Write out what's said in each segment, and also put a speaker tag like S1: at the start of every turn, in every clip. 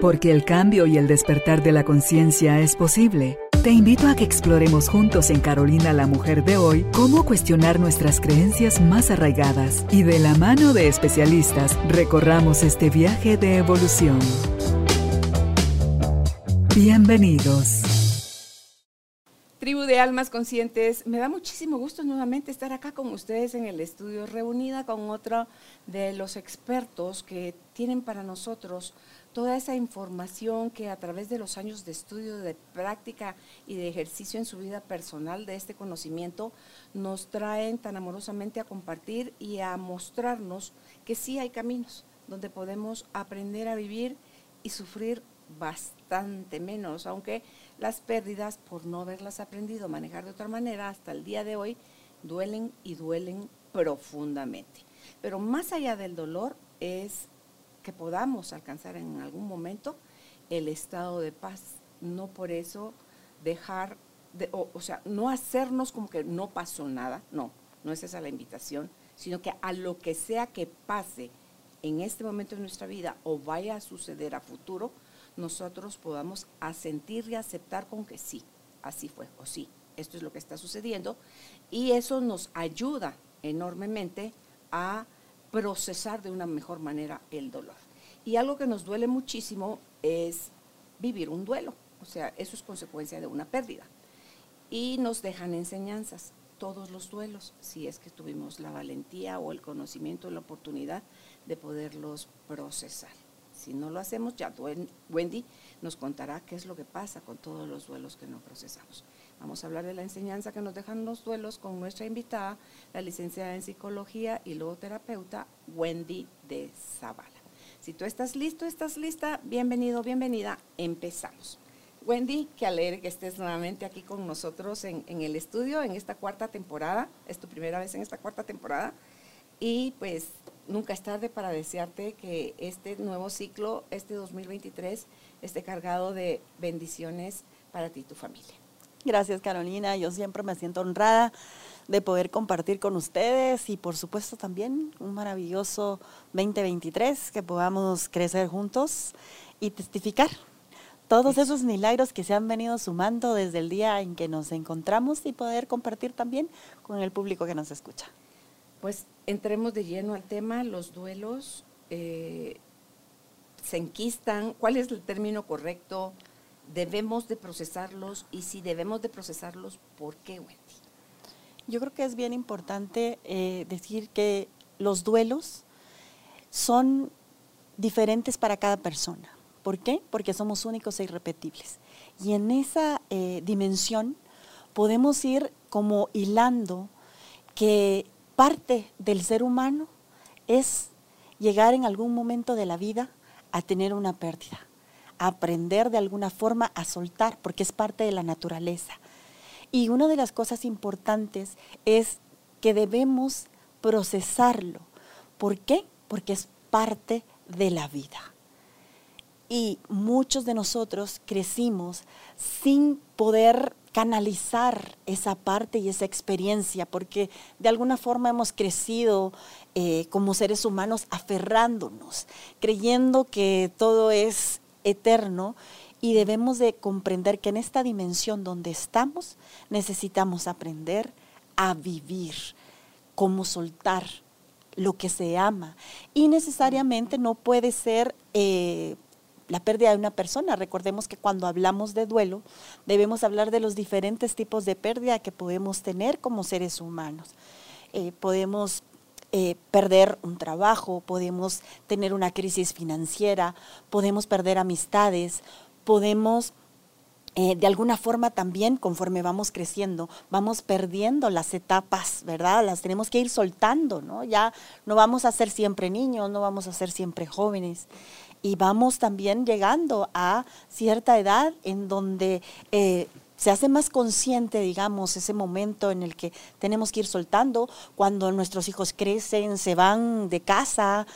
S1: Porque el cambio y el despertar de la conciencia es posible. Te invito a que exploremos juntos en Carolina la Mujer de hoy cómo cuestionar nuestras creencias más arraigadas y de la mano de especialistas recorramos este viaje de evolución. Bienvenidos.
S2: Tribu de Almas Conscientes, me da muchísimo gusto nuevamente estar acá con ustedes en el estudio, reunida con otro de los expertos que tienen para nosotros toda esa información que a través de los años de estudio, de práctica y de ejercicio en su vida personal de este conocimiento nos traen tan amorosamente a compartir y a mostrarnos que sí hay caminos donde podemos aprender a vivir y sufrir bastante menos, aunque las pérdidas, por no haberlas aprendido a manejar de otra manera, hasta el día de hoy, duelen y duelen profundamente. Pero más allá del dolor es que podamos alcanzar en algún momento el estado de paz. No por eso dejar, de, o, o sea, no hacernos como que no pasó nada, no, no es esa la invitación, sino que a lo que sea que pase en este momento de nuestra vida o vaya a suceder a futuro, nosotros podamos asentir y aceptar con que sí, así fue, o sí, esto es lo que está sucediendo, y eso nos ayuda enormemente a procesar de una mejor manera el dolor. Y algo que nos duele muchísimo es vivir un duelo, o sea, eso es consecuencia de una pérdida. Y nos dejan enseñanzas, todos los duelos, si es que tuvimos la valentía o el conocimiento, la oportunidad de poderlos procesar. Si no lo hacemos, ya Wendy nos contará qué es lo que pasa con todos los duelos que no procesamos. Vamos a hablar de la enseñanza que nos dejan los duelos con nuestra invitada, la licenciada en psicología y logoterapeuta Wendy de Zavala. Si tú estás listo, estás lista, bienvenido, bienvenida, empezamos. Wendy, qué alegre que estés nuevamente aquí con nosotros en, en el estudio en esta cuarta temporada. Es tu primera vez en esta cuarta temporada. Y pues nunca es tarde para desearte que este nuevo ciclo, este 2023, esté cargado de bendiciones para ti y tu familia.
S3: Gracias Carolina, yo siempre me siento honrada de poder compartir con ustedes y por supuesto también un maravilloso 2023 que podamos crecer juntos y testificar todos esos milagros que se han venido sumando desde el día en que nos encontramos y poder compartir también con el público que nos escucha.
S2: Pues entremos de lleno al tema, los duelos eh, se enquistan, ¿cuál es el término correcto? ¿Debemos de procesarlos? Y si debemos de procesarlos, ¿por qué, Wendy?
S3: Yo creo que es bien importante eh, decir que los duelos son diferentes para cada persona. ¿Por qué? Porque somos únicos e irrepetibles. Y en esa eh, dimensión podemos ir como hilando que parte del ser humano es llegar en algún momento de la vida a tener una pérdida, aprender de alguna forma a soltar, porque es parte de la naturaleza. Y una de las cosas importantes es que debemos procesarlo. ¿Por qué? Porque es parte de la vida. Y muchos de nosotros crecimos sin poder canalizar esa parte y esa experiencia, porque de alguna forma hemos crecido eh, como seres humanos aferrándonos, creyendo que todo es eterno y debemos de comprender que en esta dimensión donde estamos necesitamos aprender a vivir, cómo soltar lo que se ama. Y necesariamente no puede ser eh, la pérdida de una persona. Recordemos que cuando hablamos de duelo, debemos hablar de los diferentes tipos de pérdida que podemos tener como seres humanos. Eh, podemos eh, perder un trabajo, podemos tener una crisis financiera, podemos perder amistades, podemos... Eh, de alguna forma también, conforme vamos creciendo, vamos perdiendo las etapas, ¿verdad? Las tenemos que ir soltando, ¿no? Ya no vamos a ser siempre niños, no vamos a ser siempre jóvenes y vamos también llegando a cierta edad en donde eh, se hace más consciente, digamos, ese momento en el que tenemos que ir soltando, cuando nuestros hijos crecen, se van de casa,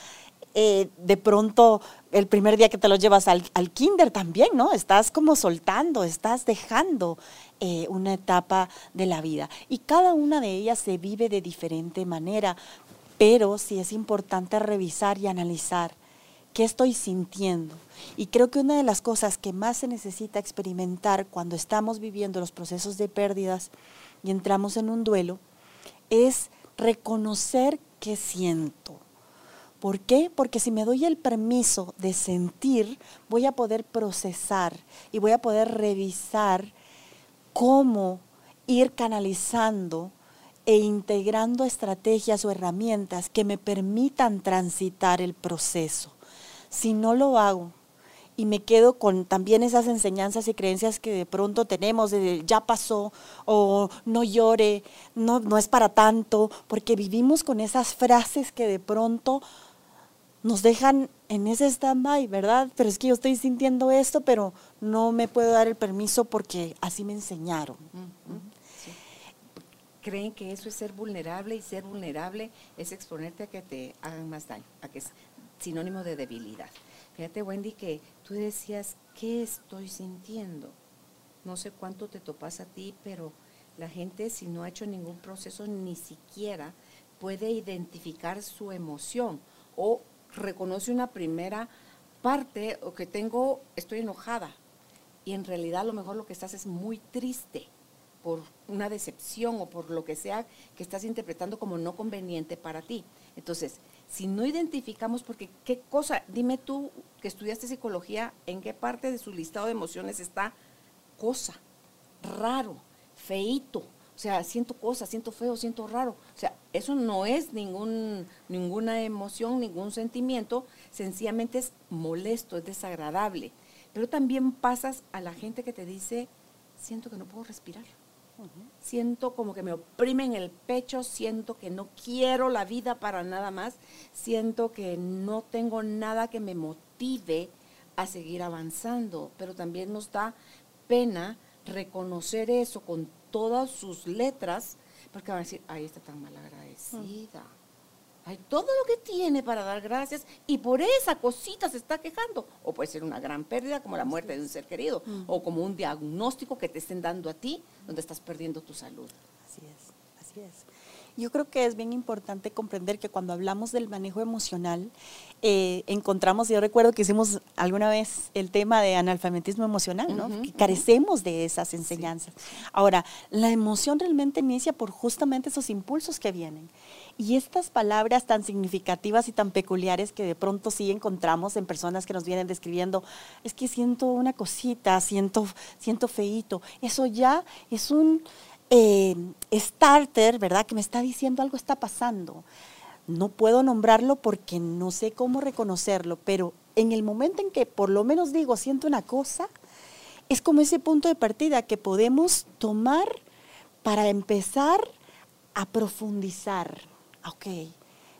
S3: eh, de pronto el primer día que te los llevas al, kinder también, ¿no? Estás como soltando, estás dejando eh, una etapa de la vida. Y cada una de ellas se vive de diferente manera, pero sí es importante revisar y analizar ¿Qué estoy sintiendo? Y creo que una de las cosas que más se necesita experimentar cuando estamos viviendo los procesos de pérdidas y entramos en un duelo es reconocer qué siento. ¿Por qué? Porque si me doy el permiso de sentir, voy a poder procesar y voy a poder revisar cómo ir canalizando e integrando estrategias o herramientas que me permitan transitar el proceso. Si no lo hago y me quedo con también esas enseñanzas y creencias que de pronto tenemos de ya pasó o no llore, no, no es para tanto, porque vivimos con esas frases que de pronto nos dejan en ese stand-by, ¿verdad? Pero es que yo estoy sintiendo esto, pero no me puedo dar el permiso porque así me enseñaron.
S2: Creen que eso es ser vulnerable y ser vulnerable es exponerte a que te hagan más daño, sinónimo de debilidad. Fíjate, Wendy, que tú decías, ¿qué estoy sintiendo? No sé cuánto te topas a ti, pero la gente si no ha hecho ningún proceso ni siquiera puede identificar su emoción o reconoce una primera parte o que tengo, estoy enojada y en realidad a lo mejor lo que estás es muy triste por una decepción o por lo que sea que estás interpretando como no conveniente para ti. Entonces, si no identificamos, porque qué cosa, dime tú que estudiaste psicología, ¿en qué parte de su listado de emociones está cosa, raro, feito? O sea, siento cosas, siento feo, siento raro. O sea, eso no es ningún, ninguna emoción, ningún sentimiento, sencillamente es molesto, es desagradable. Pero también pasas a la gente que te dice, siento que no puedo respirar. Siento como que me oprimen el pecho, siento que no quiero la vida para nada más, siento que no tengo nada que me motive a seguir avanzando, pero también nos da pena reconocer eso con todas sus letras, porque van a decir, ay, está tan mal agradecida. Hay todo lo que tiene para dar gracias y por esa cosita se está quejando. O puede ser una gran pérdida como la muerte de un ser querido, o como un diagnóstico que te estén dando a ti donde estás perdiendo tu salud.
S3: Así es, así es. Yo creo que es bien importante comprender que cuando hablamos del manejo emocional, eh, encontramos, yo recuerdo que hicimos alguna vez el tema de analfabetismo emocional, ¿no? que carecemos de esas enseñanzas. Ahora, la emoción realmente inicia por justamente esos impulsos que vienen. Y estas palabras tan significativas y tan peculiares que de pronto sí encontramos en personas que nos vienen describiendo, es que siento una cosita, siento, siento feíto, eso ya es un eh, starter, ¿verdad? Que me está diciendo algo está pasando. No puedo nombrarlo porque no sé cómo reconocerlo, pero en el momento en que por lo menos digo, siento una cosa, es como ese punto de partida que podemos tomar para empezar a profundizar. Ok,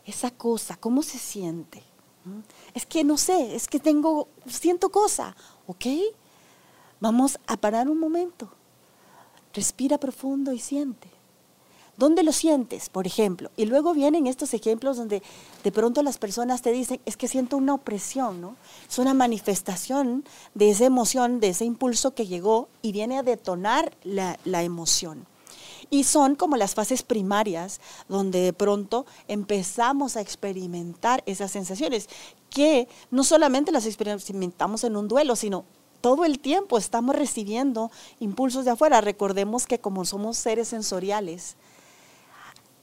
S3: esa cosa, ¿cómo se siente? ¿Mm? Es que no sé, es que tengo, siento cosa, ¿ok? Vamos a parar un momento Respira profundo y siente. ¿Dónde lo sientes, por ejemplo? Y luego vienen estos ejemplos donde de pronto las personas te dicen, es que siento una opresión, ¿no? Es una manifestación de esa emoción, de ese impulso que llegó y viene a detonar la, la emoción. Y son como las fases primarias donde de pronto empezamos a experimentar esas sensaciones, que no solamente las experimentamos en un duelo, sino todo el tiempo estamos recibiendo impulsos de afuera. Recordemos que como somos seres sensoriales,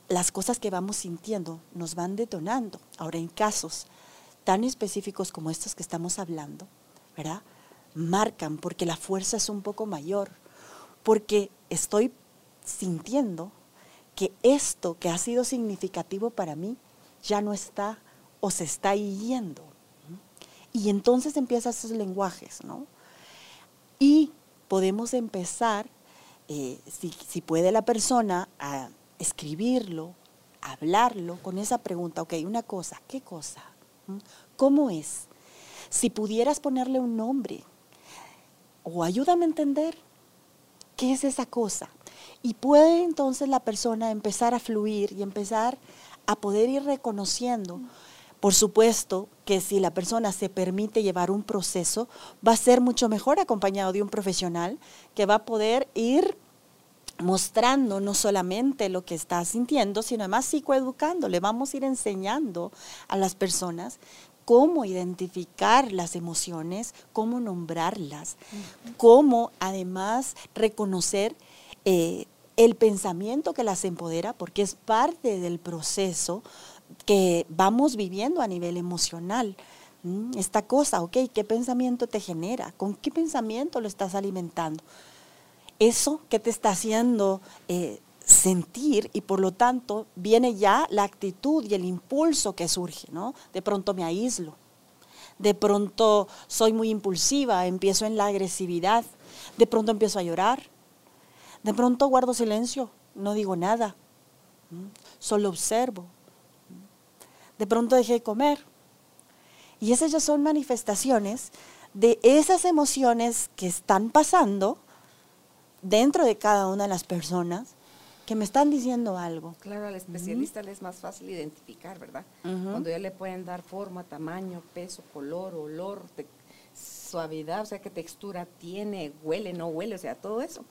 S3: las cosas que vamos sintiendo nos van detonando. Ahora, en casos tan específicos como estos que estamos hablando, ¿verdad? Marcan porque la fuerza es un poco mayor, porque estoy sintiendo que esto que ha sido significativo para mí ya no está o se está yendo. Y entonces empiezan esos lenguajes, ¿no? Y podemos empezar, eh, si, puede la persona, a escribirlo, hablarlo con esa pregunta, ok, una cosa, ¿qué cosa? ¿Mm? ¿Cómo es? Si pudieras ponerle un nombre, o ayúdame a entender qué es esa cosa. Y puede entonces la persona empezar a fluir y empezar a poder ir reconociendo por supuesto que si la persona se permite llevar un proceso, va a ser mucho mejor acompañado de un profesional que va a poder ir mostrando no solamente lo que está sintiendo, sino además psicoeducando. Le vamos a ir enseñando a las personas cómo identificar las emociones, cómo nombrarlas, cómo además reconocer eh, el pensamiento que las empodera, porque es parte del proceso que vamos viviendo a nivel emocional. Esta cosa, ok, ¿qué pensamiento te genera? ¿Con qué pensamiento lo estás alimentando? Eso que te está haciendo eh, sentir y por lo tanto viene ya la actitud y el impulso que surge, ¿no? De pronto me aíslo, de pronto soy muy impulsiva, empiezo en la agresividad, de pronto empiezo a llorar, de pronto guardo silencio, no digo nada, solo observo, de pronto dejé de comer. Y esas ya son manifestaciones de esas emociones que están pasando dentro de cada una de las personas que me están diciendo algo.
S2: Claro, al especialista le es más fácil identificar, ¿verdad? Cuando ya le pueden dar forma, tamaño, peso, color, olor, suavidad, o sea, qué textura tiene, huele, no huele, o sea, todo eso,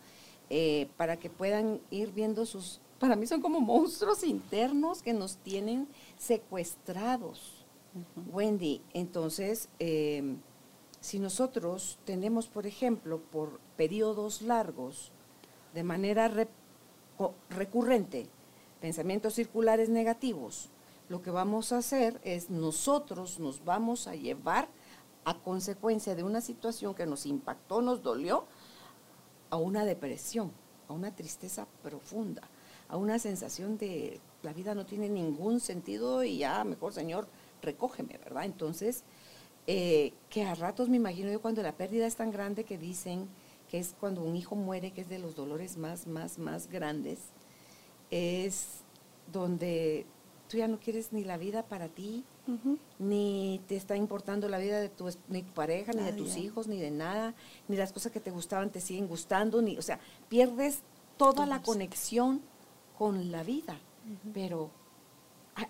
S2: eh, para que puedan ir viendo sus, para mí son como monstruos internos que nos tienen secuestrados. Wendy, entonces, em, si nosotros tenemos, por ejemplo, por periodos largos, de manera recurrente pensamientos circulares negativos, lo que vamos a hacer es nosotros nos vamos a llevar a consecuencia de una situación que nos impactó, nos dolió, a una depresión, a una tristeza profunda, a una sensación de la vida no tiene ningún sentido y ya mejor Señor, recógeme, ¿verdad? Entonces, eh, que a ratos me imagino yo cuando la pérdida es tan grande que dicen, que es cuando un hijo muere, que es de los dolores más, más, más grandes, es donde tú ya no quieres ni la vida para ti, ni te está importando la vida de tu, ni tu pareja, ni de tus hijos, ni de nada, ni las cosas que te gustaban te siguen gustando, ni, o sea, pierdes toda la conexión con la vida. Pero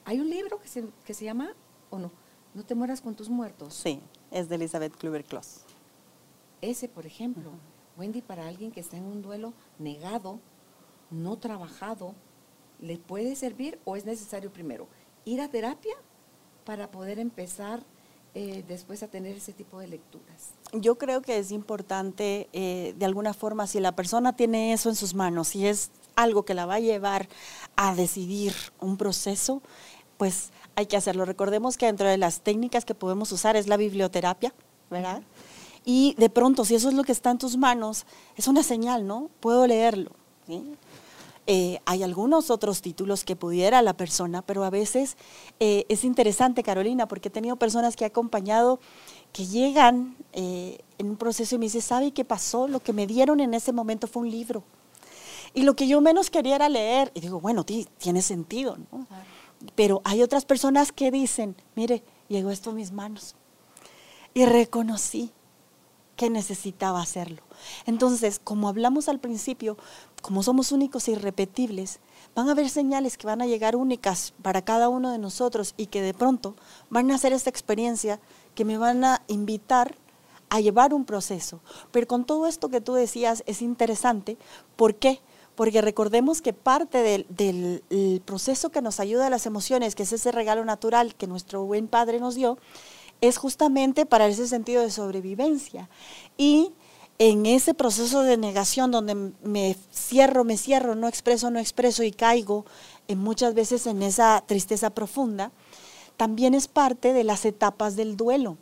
S2: hay un libro que se, que se llama, o no, No te mueras con tus muertos.
S3: Sí, es de Elizabeth Kluber-Kloss.
S2: Ese, por ejemplo. Wendy, para alguien que está en un duelo negado, no trabajado, ¿le puede servir o es necesario primero ir a terapia para poder empezar eh, después a tener ese tipo de lecturas?
S3: Yo creo que es importante, eh, de alguna forma, si la persona tiene eso en sus manos, si es algo que la va a llevar a decidir un proceso, pues hay que hacerlo. Recordemos que dentro de las técnicas que podemos usar es la biblioterapia, ¿verdad? Y de pronto, si eso es lo que está en tus manos, es una señal, ¿no? Puedo leerlo. Eh, hay algunos otros títulos que pudiera la persona, pero a veces eh, es interesante, Carolina, porque he tenido personas que he acompañado que llegan eh, en un proceso y me dicen, ¿sabe qué pasó? Lo que me dieron en ese momento fue un libro. Y lo que yo menos quería era leer. Y digo, bueno, tiene sentido, ¿no? Pero hay otras personas que dicen, mire, llegó esto a mis manos. Y reconocí que necesitaba hacerlo. Entonces, como hablamos al principio, como somos únicos e irrepetibles, van a haber señales que van a llegar únicas para cada uno de nosotros y que de pronto van a hacer esta experiencia que me van a invitar a llevar un proceso. Pero con todo esto que tú decías es interesante. ¿Por qué? Porque recordemos que parte del, del proceso que nos ayuda a las emociones, que es ese regalo natural que nuestro buen Padre nos dio, es justamente para ese sentido de sobrevivencia. Y en ese proceso de negación donde me cierro, me cierro, no expreso, no expreso y caigo en muchas veces en esa tristeza profunda, también es parte de las etapas del duelo.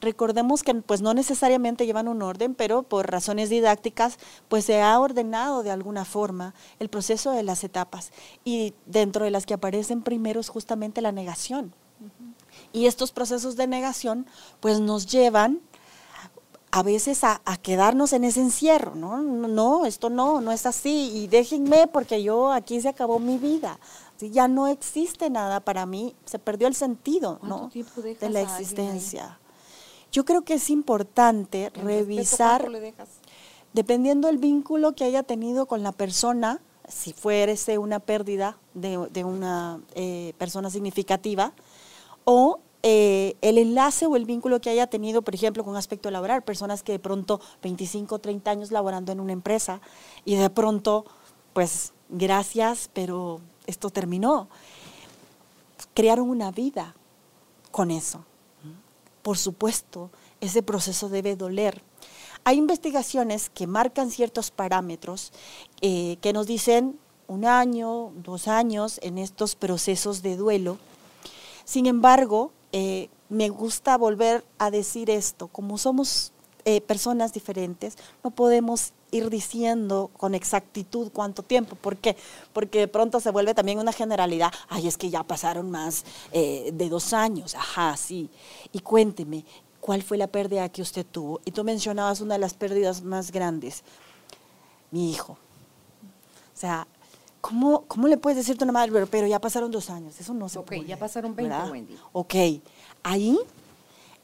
S3: Recordemos que pues no necesariamente llevan un orden, pero por razones didácticas pues se ha ordenado de alguna forma el proceso de las etapas y dentro de las que aparecen primero es justamente la negación. Y estos procesos de negación pues nos llevan a veces a, quedarnos en ese encierro, ¿no? No, esto no, no es así y déjenme porque yo aquí se acabó mi vida. Ya no existe nada para mí, se perdió el sentido ¿no? de la existencia. Yo creo que es importante revisar, dependiendo del vínculo que haya tenido con la persona, si fuese una pérdida de, una eh, persona significativa, o eh, el enlace o el vínculo que haya tenido, por ejemplo, con aspecto laboral, personas que de pronto 25, 30 años laborando en una empresa y de pronto, pues gracias, pero esto terminó. Crearon una vida con eso. por supuesto, ese proceso debe doler. Hay investigaciones que marcan ciertos parámetros eh, que nos dicen un año, dos años en estos procesos de duelo. Sin embargo, eh, me gusta volver a decir esto, como somos eh, personas diferentes, no podemos ir diciendo con exactitud cuánto tiempo. ¿Por qué? Porque de pronto se vuelve también una generalidad. Ay, es que ya pasaron más de dos años. Ajá, sí. Y cuénteme, ¿Cuál fue la pérdida que usted tuvo? Y tú mencionabas una de las pérdidas más grandes, mi hijo. O sea, ¿cómo, cómo le puedes decir a una madre, pero, ya pasaron dos años? Eso no se puede.
S2: Ok, ya pasaron 20, Wendy.
S3: Ok, ahí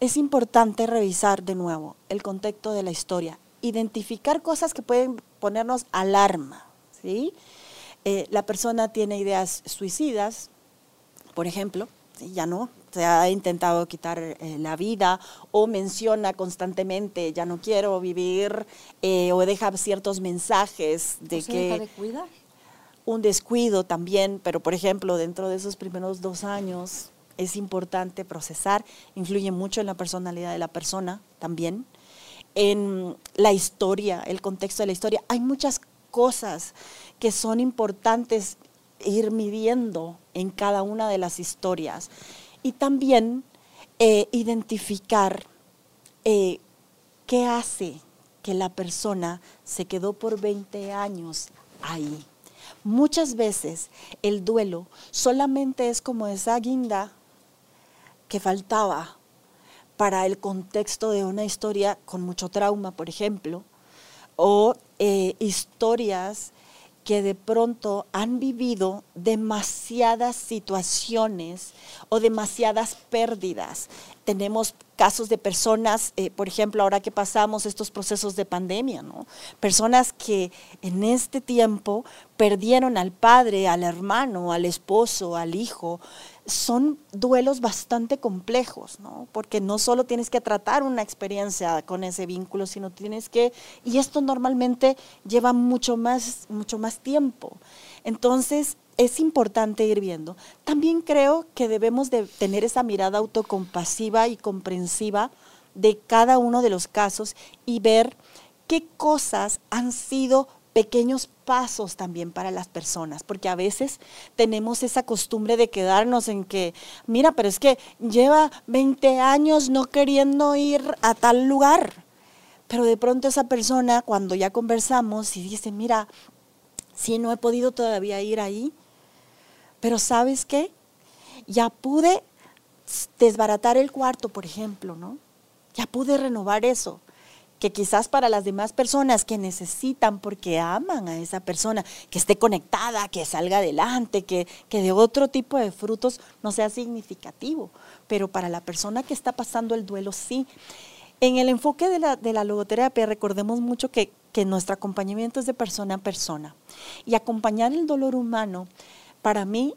S3: es importante revisar de nuevo el contexto de la historia, identificar cosas que pueden ponernos alarma, ¿sí? Eh, la persona tiene ideas suicidas, por ejemplo, ya no, se ha intentado quitar eh, la vida o menciona constantemente ya no quiero vivir eh, o deja ciertos mensajes de que
S2: deja de cuidar.
S3: Un descuido también, pero por ejemplo dentro de esos primeros dos años es importante procesar, influye mucho en la personalidad de la persona también, en la historia, el contexto de la historia. Hay muchas cosas que son importantes ir midiendo en cada una de las historias y también eh, identificar eh, qué hace que la persona se quedó por 20 años ahí. Muchas veces el duelo solamente es como esa guinda que faltaba para el contexto de una historia con mucho trauma, por ejemplo, o eh, historias que de pronto han vivido demasiadas situaciones o demasiadas pérdidas. Tenemos casos de personas, eh, por ejemplo, ahora que pasamos estos procesos de pandemia, ¿no? Personas que en este tiempo perdieron al padre, al hermano, al esposo, al hijo, son duelos bastante complejos, ¿no? Porque no solo tienes que tratar una experiencia con ese vínculo, sino tienes que, y esto normalmente lleva mucho más, mucho más tiempo. Entonces, es importante ir viendo. También creo que debemos de tener esa mirada autocompasiva y comprensiva de cada uno de los casos y ver qué cosas han sido pequeños pasos también para las personas, porque a veces tenemos esa costumbre de quedarnos en que, mira, pero es que lleva 20 años no queriendo ir a tal lugar, pero de pronto esa persona cuando ya conversamos y dice, mira, si no he podido todavía ir ahí, pero ¿sabes qué? Ya pude desbaratar el cuarto, por ejemplo, ¿no? Ya pude renovar eso que quizás para las demás personas que necesitan porque aman a esa persona, que esté conectada, que salga adelante, que, que de otro tipo de frutos no sea significativo, pero para la persona que está pasando el duelo sí. En el enfoque de la, de la logoterapia recordemos mucho que, que nuestro acompañamiento es de persona a persona. Y acompañar el dolor humano para mí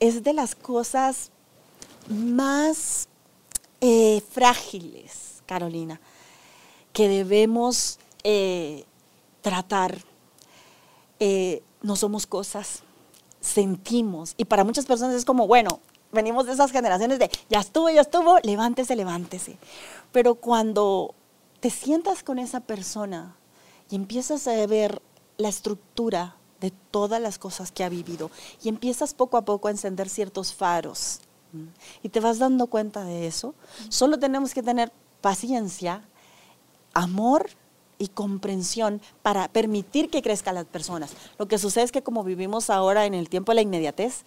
S3: es de las cosas más eh, frágiles, Carolina que debemos eh, tratar. Eh, no somos cosas, sentimos. Y para muchas personas es como, bueno, venimos de esas generaciones de, ya estuvo, ya estuvo, levántese, levántese. Pero cuando te sientas con esa persona y empiezas a ver la estructura de todas las cosas que ha vivido y empiezas poco a poco a encender ciertos faros y te vas dando cuenta de eso, solo tenemos que tener paciencia amor y comprensión para permitir que crezcan las personas. Lo que sucede es que como vivimos ahora en el tiempo de la inmediatez,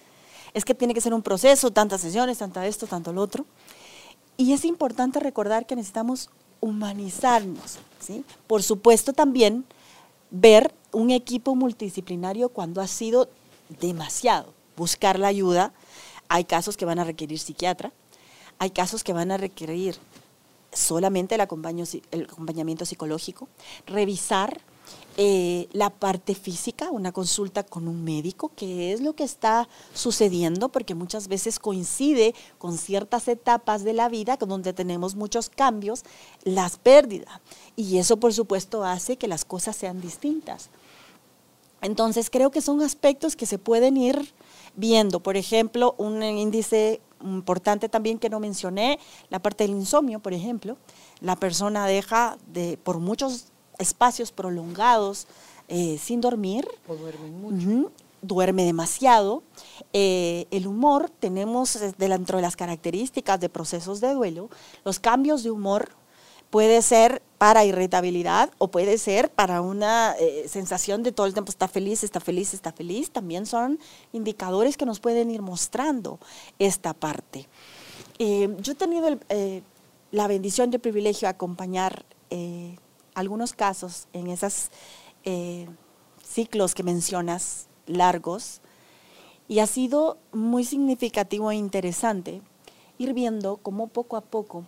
S3: es que tiene que ser un proceso, tantas sesiones, tanto esto, tanto lo otro. Y es importante recordar que necesitamos humanizarnos. ¿sí? Por supuesto también ver un equipo multidisciplinario cuando ha sido demasiado. Buscar la ayuda. Hay casos que van a requerir psiquiatra, hay casos que van a requerir solamente el, acompañamiento psicológico, revisar eh, la parte física, una consulta con un médico, qué es lo que está sucediendo, porque muchas veces coincide con ciertas etapas de la vida donde tenemos muchos cambios, las pérdidas. Y eso, por supuesto, hace que las cosas sean distintas. Entonces, creo que son aspectos que se pueden ir viendo. Por ejemplo, un índice importante también que no mencioné, la parte del insomnio, por ejemplo. La persona deja de, por muchos espacios prolongados eh, sin dormir.
S2: O duerme mucho.
S3: duerme demasiado. Eh, el humor, tenemos dentro de las características de procesos de duelo, los cambios de humor puede ser para irritabilidad o puede ser para una eh, sensación de todo el tiempo está feliz, está feliz, está feliz. También son indicadores que nos pueden ir mostrando esta parte. Eh, yo he tenido eh, la bendición de privilegio de acompañar algunos casos en esos ciclos que mencionas, largos, y ha sido muy significativo e interesante ir viendo cómo poco a poco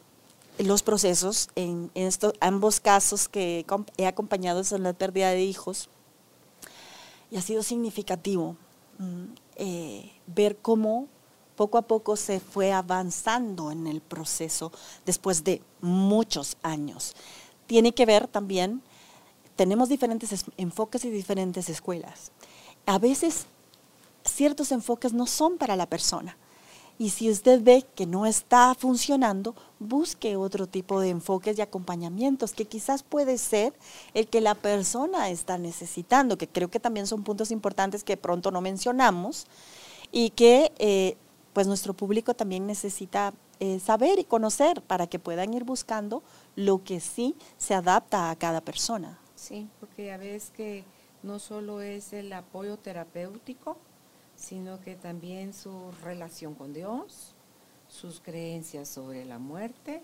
S3: los procesos en, estos ambos casos que he acompañado son la pérdida de hijos y ha sido significativo mm, eh, ver cómo poco a poco se fue avanzando en el proceso después de muchos años. Tiene que ver también, tenemos diferentes enfoques y diferentes escuelas. A veces ciertos enfoques no son para la persona. Y si usted ve que no está funcionando, busque otro tipo de enfoques y acompañamientos que quizás puede ser el que la persona está necesitando, que creo que también son puntos importantes que pronto no mencionamos y que eh, pues nuestro público también necesita eh, saber y conocer para que puedan ir buscando lo que sí se adapta a cada persona.
S2: Sí, porque ya ves que no solo es el apoyo terapéutico, sino que también su relación con Dios, sus creencias sobre la muerte,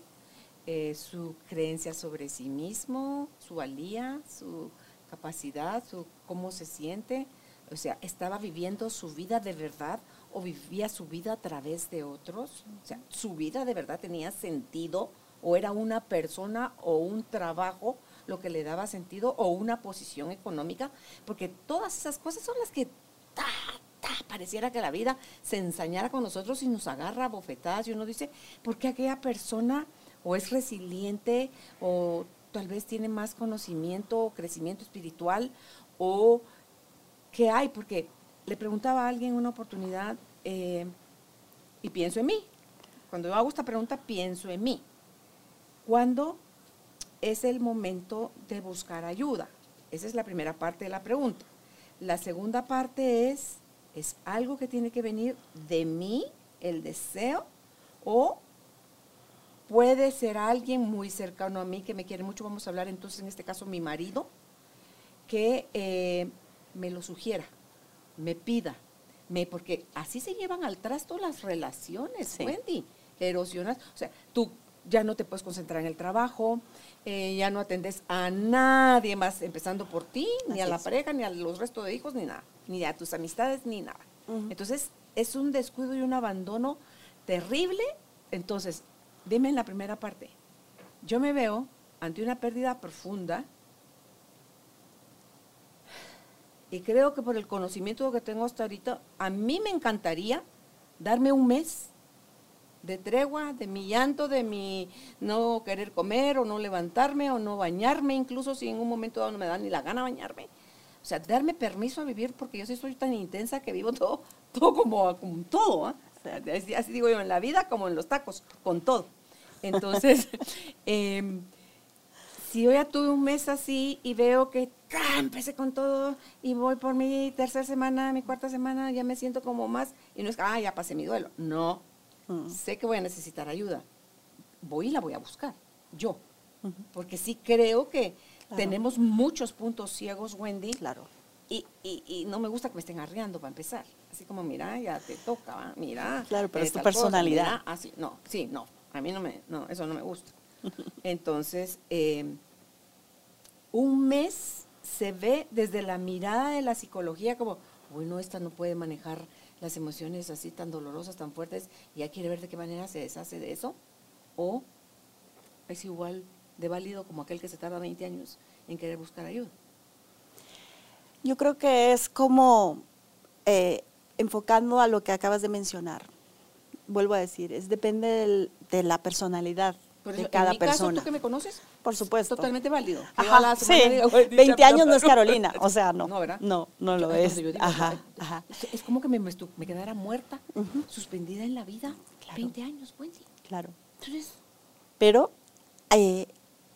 S2: eh, su creencia sobre sí mismo, su valía, su capacidad, su cómo se siente. O sea, estaba viviendo su vida de verdad o vivía su vida a través de otros. O sea, su vida de verdad tenía sentido o era una persona o un trabajo lo que le daba sentido o una posición económica, porque todas esas cosas son las que pareciera que la vida se ensañara con nosotros y nos agarra bofetadas y uno dice, ¿por qué aquella persona o es resiliente o tal vez tiene más conocimiento o crecimiento espiritual o qué hay? Porque le preguntaba a alguien una oportunidad eh, y pienso en mí. Cuando yo hago esta pregunta, pienso en mí. ¿Cuándo es el momento de buscar ayuda? Esa es la primera parte de la pregunta. La segunda parte es, ¿Es algo que tiene que venir de mí, el deseo? ¿O puede ser alguien muy cercano a mí que me quiere mucho? Vamos a hablar entonces en este caso mi marido, que eh, me lo sugiera, me pida, me, porque así se llevan al trasto las relaciones, Wendy, erosionas. O sea, tú ya no te puedes concentrar en el trabajo, eh, ya no atendes a nadie más, empezando por ti, ni a la pareja, ni a los restos de hijos, ni nada ni a tus amistades, ni nada. Entonces, es un descuido y un abandono terrible. Entonces, dime en la primera parte, yo me veo ante una pérdida profunda y creo que por el conocimiento que tengo hasta ahorita, a mí me encantaría darme un mes de tregua, de mi llanto, de mi no querer comer o no levantarme o no bañarme, incluso si en un momento dado no me da ni la gana bañarme. O sea, darme permiso a vivir porque yo sí soy tan intensa que vivo todo, todo como, como todo. ¿ah? así, digo yo, en la vida como en los tacos, con todo. Entonces, em, si yo ya tuve un mes así y veo que empecé con todo y voy por mi tercera semana, mi cuarta semana, ya me siento como más y no es que, ah, ya pasé mi duelo. No, mm. sé que voy a necesitar ayuda. Voy y la voy a buscar, yo. Porque sí creo que tenemos muchos puntos ciegos, Wendy.
S3: Claro.
S2: Y, y, no me gusta que me estén arreando para empezar. Así como, mira, ya te toca, mira.
S3: Claro, pero es tu personalidad.
S2: así, no, sí, no. A mí no me, no, eso no me gusta. Entonces, eh, un mes se ve desde la mirada de la psicología como, bueno, esta no puede manejar las emociones así tan dolorosas, tan fuertes, y ya quiere ver de qué manera se deshace de eso. O es igual de válido como aquel que se tarda 20 años en querer buscar ayuda?
S3: Yo creo que es como eh, enfocando a lo que acabas de mencionar. Vuelvo a decir, es depende de la personalidad de cada en mi persona.
S2: Caso, ¿Tú que me conoces?
S3: Por supuesto.
S2: Totalmente válido.
S3: Ajá, sí. 20 años no es Carolina, o sea, no. No, ¿verdad? No, no lo es. ajá,
S2: ajá. Es como que me, me quedara muerta, suspendida en la vida. 20 años, sí.
S3: Claro.
S2: Entonces,
S3: Pero eh,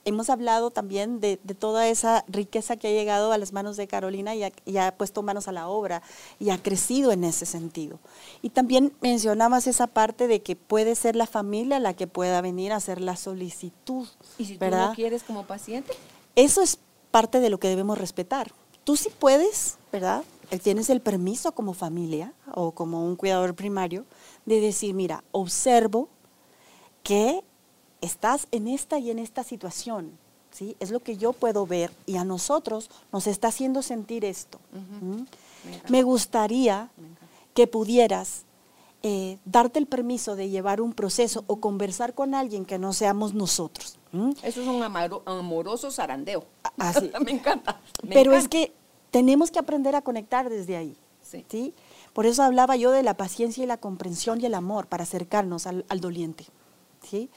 S3: hemos hablado también de, de toda esa riqueza que ha llegado a las manos de Carolina y ha, y ha puesto manos a la obra y ha crecido en ese sentido. Y también mencionabas esa parte de que puede ser la familia la que pueda venir a hacer la solicitud,
S2: ¿y si tú
S3: ¿verdad?
S2: no quieres como paciente?
S3: Eso es parte de lo que debemos respetar. Tú sí puedes, ¿verdad? Eh, Tienes el permiso como familia o como un cuidador primario de decir, mira, observo que estás en esta y en esta situación, ¿sí? Es lo que yo puedo ver y a nosotros nos está haciendo sentir esto. ¿Mm?
S2: Me
S3: gustaría
S2: Me
S3: que pudieras eh, darte el permiso de llevar un proceso o conversar con alguien que no seamos nosotros.
S2: Eso es un amaro- amoroso zarandeo.
S3: Así.
S2: me encanta. me
S3: Pero es que tenemos que aprender a conectar desde ahí.
S2: Sí.
S3: ¿sí? Por eso hablaba yo de la paciencia y la comprensión y el amor para acercarnos al, al doliente. ¿sí?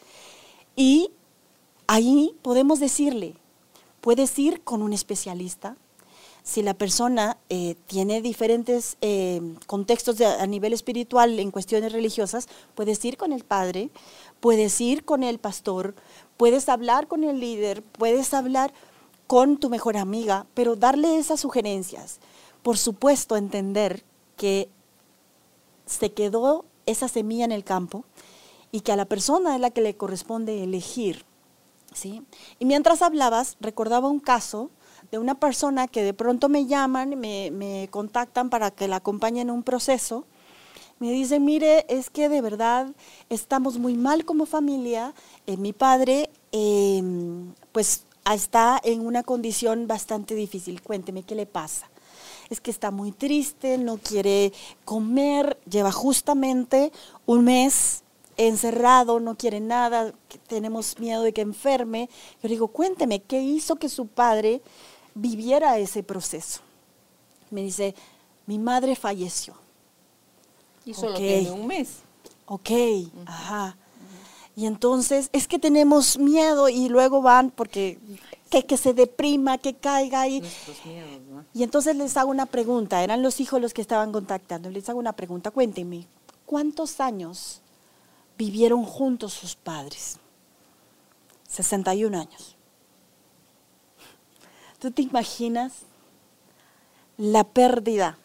S3: Y ahí podemos decirle, puedes ir con un especialista. Si la persona eh, tiene diferentes eh, contextos a nivel espiritual en cuestiones religiosas, puedes ir con el padre, puedes ir con el pastor, puedes hablar con el líder, puedes hablar con tu mejor amiga, pero darle esas sugerencias. Por supuesto, entender que se quedó esa semilla en el campo y que a la persona es la que le corresponde elegir. ¿sí? Y mientras hablabas, recordaba un caso de una persona que de pronto me llaman, me, me contactan para que la acompañe en un proceso. Me dicen, mire, es que de verdad estamos muy mal como familia. Eh, mi padre, eh, pues, está en una condición bastante difícil. Cuénteme qué le pasa es que está muy triste, no quiere comer, lleva justamente un mes encerrado, no quiere nada, tenemos miedo de que enferme. Yo digo, cuénteme, ¿qué hizo que su padre viviera ese proceso? Me dice, mi madre falleció.
S2: Y solo tiene un mes.
S3: Ok, ajá. Y entonces es que tenemos miedo y luego van porque que, que se deprima, que caiga y,
S2: Nuestros miedos, ¿no?
S3: y entonces les hago una pregunta, eran los hijos los que estaban contactando, les hago una pregunta, cuéntenme, ¿cuántos años vivieron juntos sus padres? 61 años. ¿Tú te imaginas la pérdida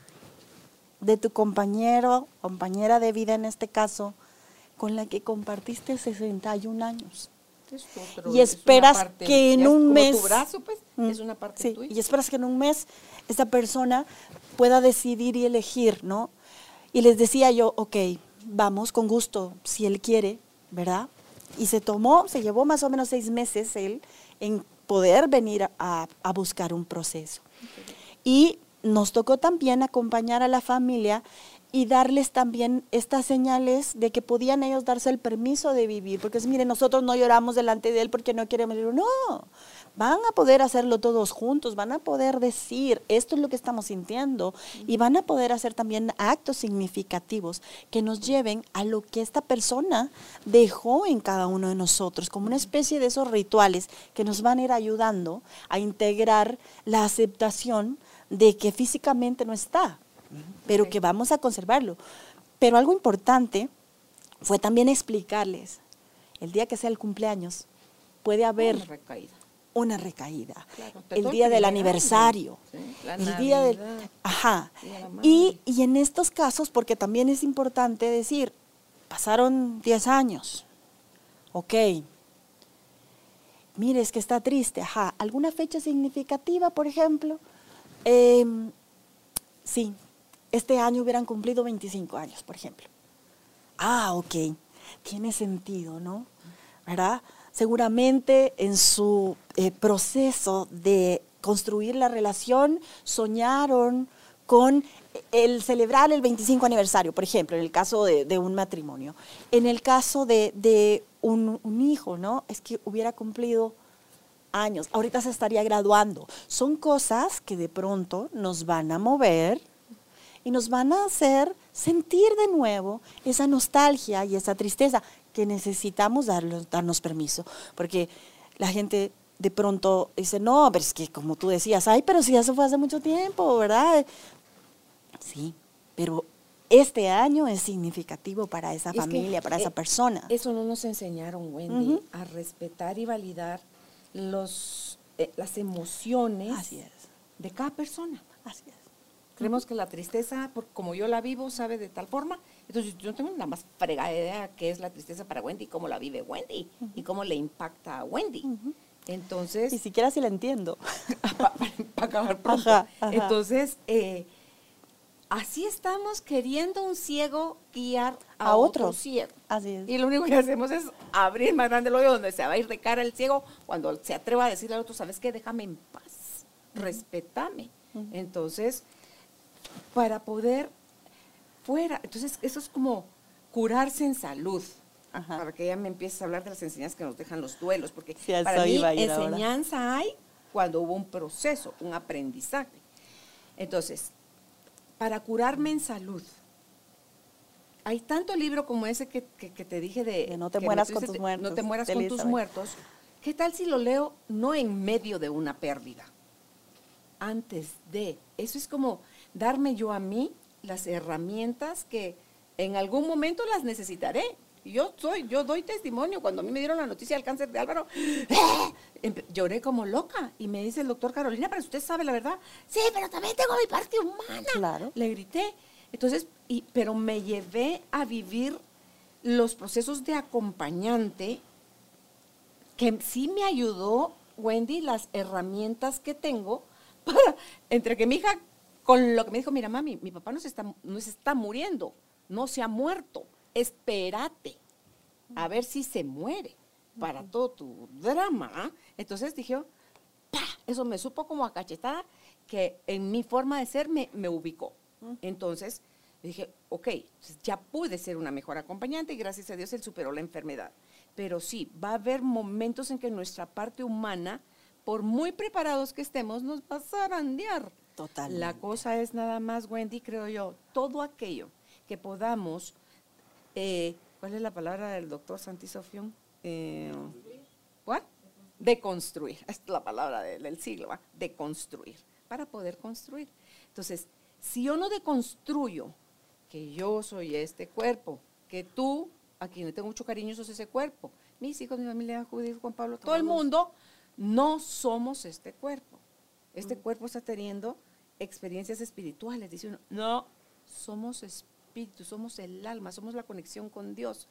S3: de tu compañero, compañera de vida en este caso, con la que compartiste 61 años?
S2: Es otro-
S3: Y
S2: es
S3: esperas
S2: parte-
S3: que en un mes-
S2: tu brazo, pues,
S3: Mm,
S2: es una parte
S3: sí,
S2: tuya.
S3: Y esperas que en un mes esta persona pueda decidir y elegir, ¿no? Y les decía yo, ok, vamos con gusto, si él quiere, ¿verdad? Y se tomó, se llevó más o menos seis meses él en poder venir a, a buscar un proceso. Y nos tocó también acompañar a la familia y darles también estas señales de que podían ellos darse el permiso de vivir, porque es, mire, nosotros no lloramos delante de él porque no queremos no, van a poder hacerlo todos juntos, van a poder decir, esto es lo que estamos sintiendo, y van a poder hacer también actos significativos que nos lleven a lo que esta persona dejó en cada uno de nosotros, como una especie de esos rituales que nos van a ir ayudando a integrar la aceptación de que físicamente no está, pero que vamos a conservarlo. Pero algo importante fue también explicarles, el día que sea el cumpleaños, puede haber
S2: recaída.
S3: Una recaída.
S2: Claro,
S3: el día
S2: el
S3: del aniversario.
S2: año, sí, la
S3: el día del... Ajá. Y, y en estos casos, porque también es importante decir, pasaron 10 años. Ok. Mire, es que está triste. Ajá. ¿Alguna fecha significativa, por ejemplo? Em, sí. Este año hubieran cumplido 25 años, por ejemplo. Ah, ok. Tiene sentido, ¿no? ¿Verdad? Seguramente en su eh, proceso de construir la relación soñaron con el celebrar el 25 aniversario, por ejemplo, en el caso de, un matrimonio. En el caso de, de un, un hijo, ¿no? Es que hubiera cumplido años, ahorita se estaría graduando. Son cosas que de pronto nos van a mover y nos van a hacer sentir de nuevo esa nostalgia y esa tristeza que necesitamos darlo- darnos permiso. Porque la gente de pronto dice, no, pero es que como tú decías, ay, pero si eso fue hace mucho tiempo, ¿verdad? Sí, pero este año es significativo para esa
S2: Es
S3: familia, para
S2: eh,
S3: esa persona.
S2: Eso no nos enseñaron, Wendy, a respetar y validar los, eh, las emociones
S3: Así es,
S2: de cada persona.
S3: así es.
S2: Creemos que la tristeza, por, como yo la vivo, sabe de tal forma. Entonces, yo no tengo la más fregada idea qué es la tristeza para Wendy, cómo la vive Wendy y cómo le impacta a Wendy. Entonces,
S3: Ni siquiera si la entiendo.
S2: para acabar pronto.
S3: Ajá, ajá.
S2: Entonces, eh, así estamos queriendo un ciego guiar a,
S3: A
S2: otro
S3: otro.
S2: ciego.
S3: Así es.
S2: Y lo único que hacemos es abrir más grande el hoyo donde se va a ir de cara el ciego cuando se atreva a decirle al otro, ¿sabes qué? Déjame en paz, respétame. Entonces, para poder fuera, entonces eso es como curarse en salud.
S3: Ajá.
S2: Para que ella me empieces a hablar de las enseñanzas que nos dejan los duelos, porque
S3: Sí,
S2: para mí
S3: ahora.
S2: enseñanza hay cuando hubo un proceso, un aprendizaje. Entonces, para curarme en salud, hay tanto libro como ese que, que- que te dije de...
S3: De no te
S2: que
S3: mueras con tus muertos,
S2: No te mueras con tus muertos. ¿Qué tal si lo leo no en medio de una pérdida? Antes de. Eso es como darme yo a mí las herramientas que en algún momento las necesitaré. Yo soy, yo doy testimonio. Cuando a mí me dieron la noticia del cáncer de Álvaro, empe- lloré como loca. Y me dice el doctor Carolina, pero usted sabe la verdad. Sí, pero también tengo mi parte humana.
S3: Claro.
S2: Le grité. Entonces, y, pero me llevé a vivir los procesos de acompañante que sí me ayudó, Wendy, las herramientas que tengo para, entre que mi hija, con lo que me dijo, mira, mami, mi papá no se está, está muriendo, no se ha muerto, espérate, a ver si se muere para todo tu drama. ¿ah?". Entonces dije, eso me supo como a cachetada que en mi forma de ser me, me ubicó. Entonces dije, ok, entonces ya pude ser una mejor acompañante y gracias a Dios él superó la enfermedad. Pero sí, va a haber momentos en que nuestra parte humana, por muy preparados que estemos, nos va a zarandear.
S3: Totalmente.
S2: La cosa es nada más, Wendy, creo yo, todo aquello que podamos, eh, ¿cuál es la palabra del doctor Santisofión? Eh, ¿What? Deconstruir, es la palabra de- del siglo, ¿va? deconstruir, para poder construir. Entonces, si yo no deconstruyo que yo soy este cuerpo, que tú, a quien le tengo mucho cariño, sos ese cuerpo, mis hijos, mi familia, Judith, Juan Pablo, todo el mundo, no somos este cuerpo. Este cuerpo está teniendo experiencias espirituales, dice uno, no, somos espíritu, somos el alma, somos la conexión con Dios.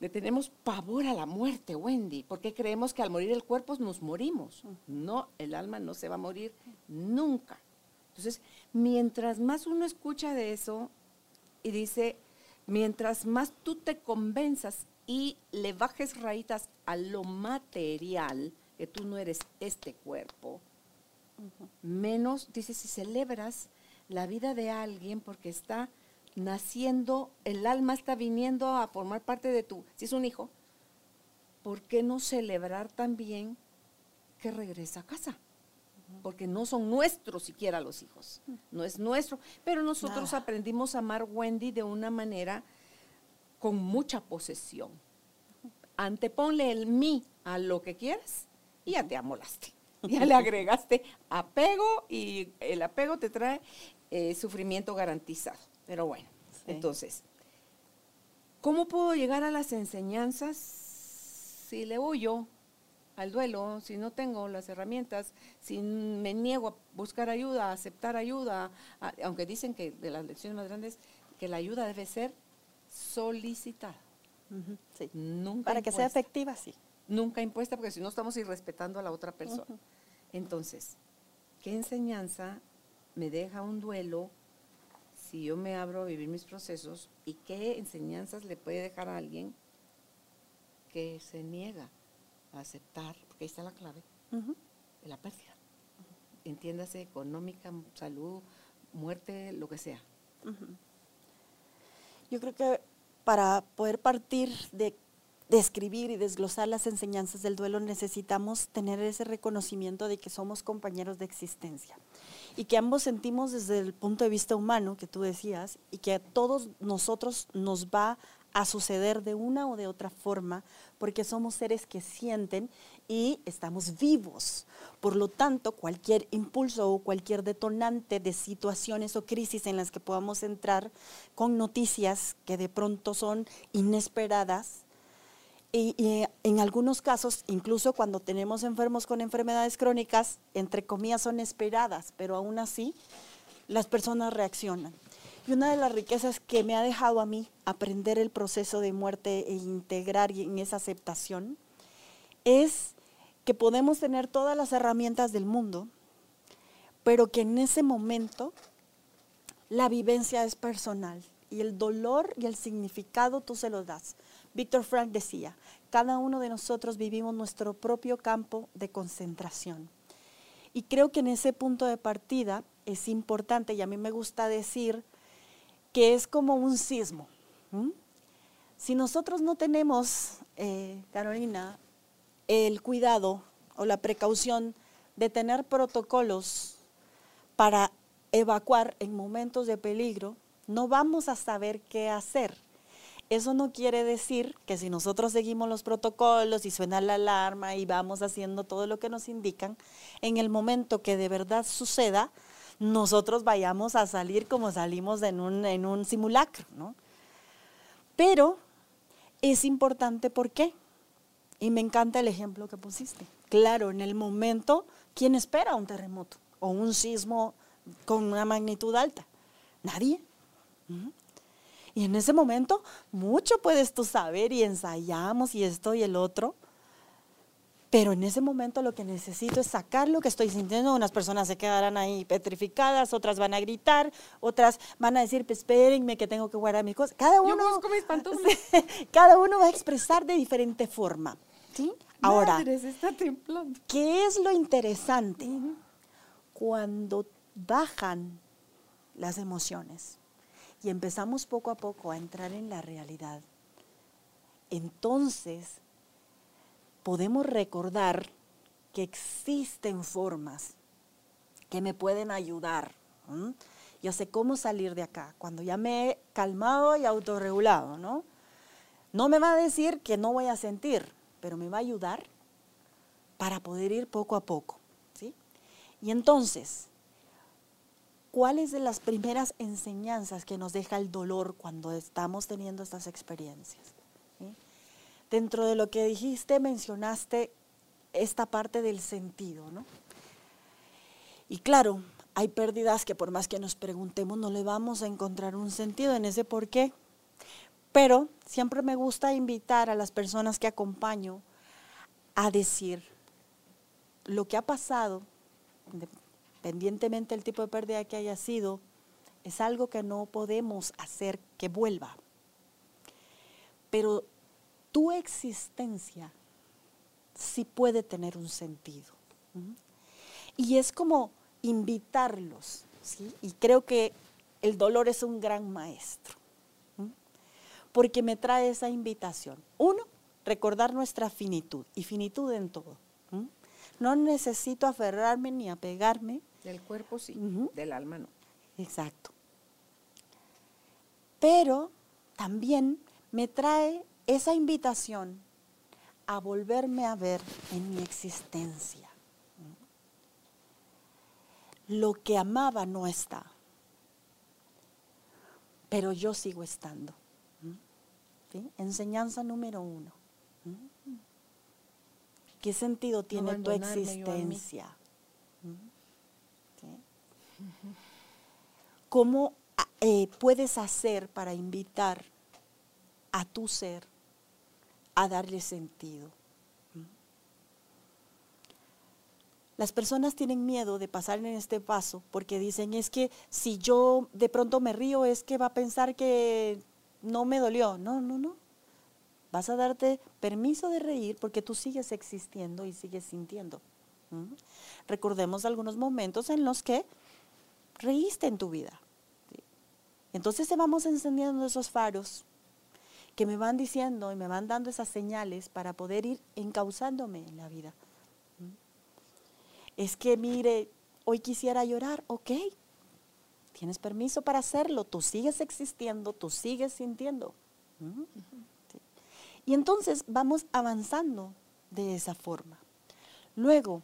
S2: Le tenemos pavor a la muerte, Wendy, porque creemos que al morir el cuerpo nos morimos. No, el alma no se va a morir nunca. Entonces, mientras más uno escucha de eso y dice, mientras más tú te convenzas y le bajes rayitas a lo material, que tú no eres este cuerpo, menos, dice, si celebras la vida de alguien porque está naciendo, el alma está viniendo a formar parte de tu, si es un hijo, ¿por qué no celebrar también que regresa a casa? Porque no son nuestros siquiera los hijos, no es nuestro, pero nosotros
S3: Nada.
S2: aprendimos a amar Wendy de una manera con mucha posesión. Anteponle el mí a lo que quieres y ya te amolaste. Ya le agregaste apego y el apego te trae eh, sufrimiento garantizado. Pero bueno,
S3: Sí.
S2: entonces, ¿cómo puedo llegar a las enseñanzas si le huyo al duelo, si no tengo las herramientas, si me niego a buscar ayuda, a aceptar ayuda, a- aunque dicen que de las lecciones más grandes, que la ayuda debe ser solicitada,
S3: Ujú, sí.
S2: nunca
S3: Para que sea efectiva, sí.
S2: nunca impuesta, porque si no estamos irrespetando a la otra persona. Entonces, ¿qué enseñanza me deja un duelo si yo me abro a vivir mis procesos? ¿Y qué enseñanzas le puede dejar a alguien que se niega a aceptar, porque ahí está la clave, de la pérdida? Entiéndase, económica, salud, muerte, lo que sea.
S3: Yo creo que para poder partir de describir y desglosar las enseñanzas del duelo necesitamos tener ese reconocimiento de que somos compañeros de existencia y que ambos sentimos desde el punto de vista humano que tú decías y que a todos nosotros nos va a suceder de una o de otra forma, porque somos seres que sienten y estamos vivos. Por lo tanto, cualquier impulso o cualquier detonante de situaciones o crisis en las que podamos entrar con noticias que de pronto son inesperadas, y, en algunos casos, incluso cuando tenemos enfermos con enfermedades crónicas, entre comillas son esperadas, pero aún así las personas reaccionan. Y una de las riquezas que me ha dejado a mí aprender el proceso de muerte e integrar en esa aceptación es que podemos tener todas las herramientas del mundo, pero que en ese momento la vivencia es personal y el dolor y el significado tú se los das. Víctor Frank decía, cada uno de nosotros vivimos nuestro propio campo de concentración. Y creo que en ese punto de partida es importante, y a mí me gusta decir, que es como un sismo. Si nosotros no tenemos, eh, Carolina, el cuidado o la precaución de tener protocolos para evacuar en momentos de peligro, no vamos a saber qué hacer. Eso no quiere decir que si nosotros seguimos los protocolos y suena la alarma y vamos haciendo todo lo que nos indican, en el momento que de verdad suceda, nosotros vayamos a salir como salimos en un, en un simulacro, ¿no? Pero es importante, ¿por qué? Y me encanta el ejemplo que pusiste. Claro, en el momento, ¿quién espera un terremoto o un sismo con una magnitud alta? Nadie. Y en ese momento, mucho puedes tú saber y ensayamos y esto y el otro, pero en ese momento lo que necesito es sacar lo que estoy sintiendo. Unas personas se quedarán ahí petrificadas, otras van a gritar, otras van a decir, pues, espérenme que tengo que guardar mis cosas. Cada uno, cada uno va a expresar de diferente forma. ¿sí?
S2: Ahora,
S3: ¿qué es lo interesante? Cuando bajan las emociones y empezamos poco a poco a entrar en la realidad, entonces podemos recordar que existen formas que me pueden ayudar. Yo sé cómo salir de acá, cuando ya me he calmado y autorregulado, ¿no? No me va a decir que no voy a sentir, pero me va a ayudar para poder ir poco a poco, ¿sí? Y entonces, ¿cuáles de las primeras enseñanzas que nos deja el dolor cuando estamos teniendo estas experiencias? dentro de lo que dijiste mencionaste esta parte del sentido, ¿no? Y claro, hay pérdidas que por más que nos preguntemos no le vamos a encontrar un sentido en ese por qué. Pero siempre me gusta invitar a las personas que acompaño a decir lo que ha pasado, independientemente del tipo de pérdida que haya sido, es algo que no podemos hacer que vuelva. Pero tu existencia sí puede tener un sentido. Y es como invitarlos, y creo que el dolor es un gran maestro, porque me trae esa invitación. Uno, recordar nuestra finitud, y finitud en todo. No necesito aferrarme ni apegarme.
S2: Del cuerpo sí, del alma no.
S3: Exacto. Pero también me trae esa invitación a volverme a ver en mi existencia. Lo que amaba no está, pero yo sigo estando. Enseñanza número uno. ¿Qué sentido tiene tu existencia? ¿Cómo eh, puedes hacer para invitar a tu ser a darle sentido. Las personas tienen miedo de pasar en este paso porque dicen, es que si yo de pronto me río, es que va a pensar que no me dolió. No, no, no. Vas a darte permiso de reír porque tú sigues existiendo y sigues sintiendo. Recordemos algunos momentos en los que reíste en tu vida. Entonces se vamos encendiendo esos faros que me van diciendo y me van dando esas señales para poder ir encauzándome en la vida. ¿Mm? Es que, mire, hoy quisiera llorar, ok, tienes permiso para hacerlo, tú sigues existiendo, tú sigues sintiendo. ¿Mm? Sí. Y entonces vamos avanzando de esa forma. Luego,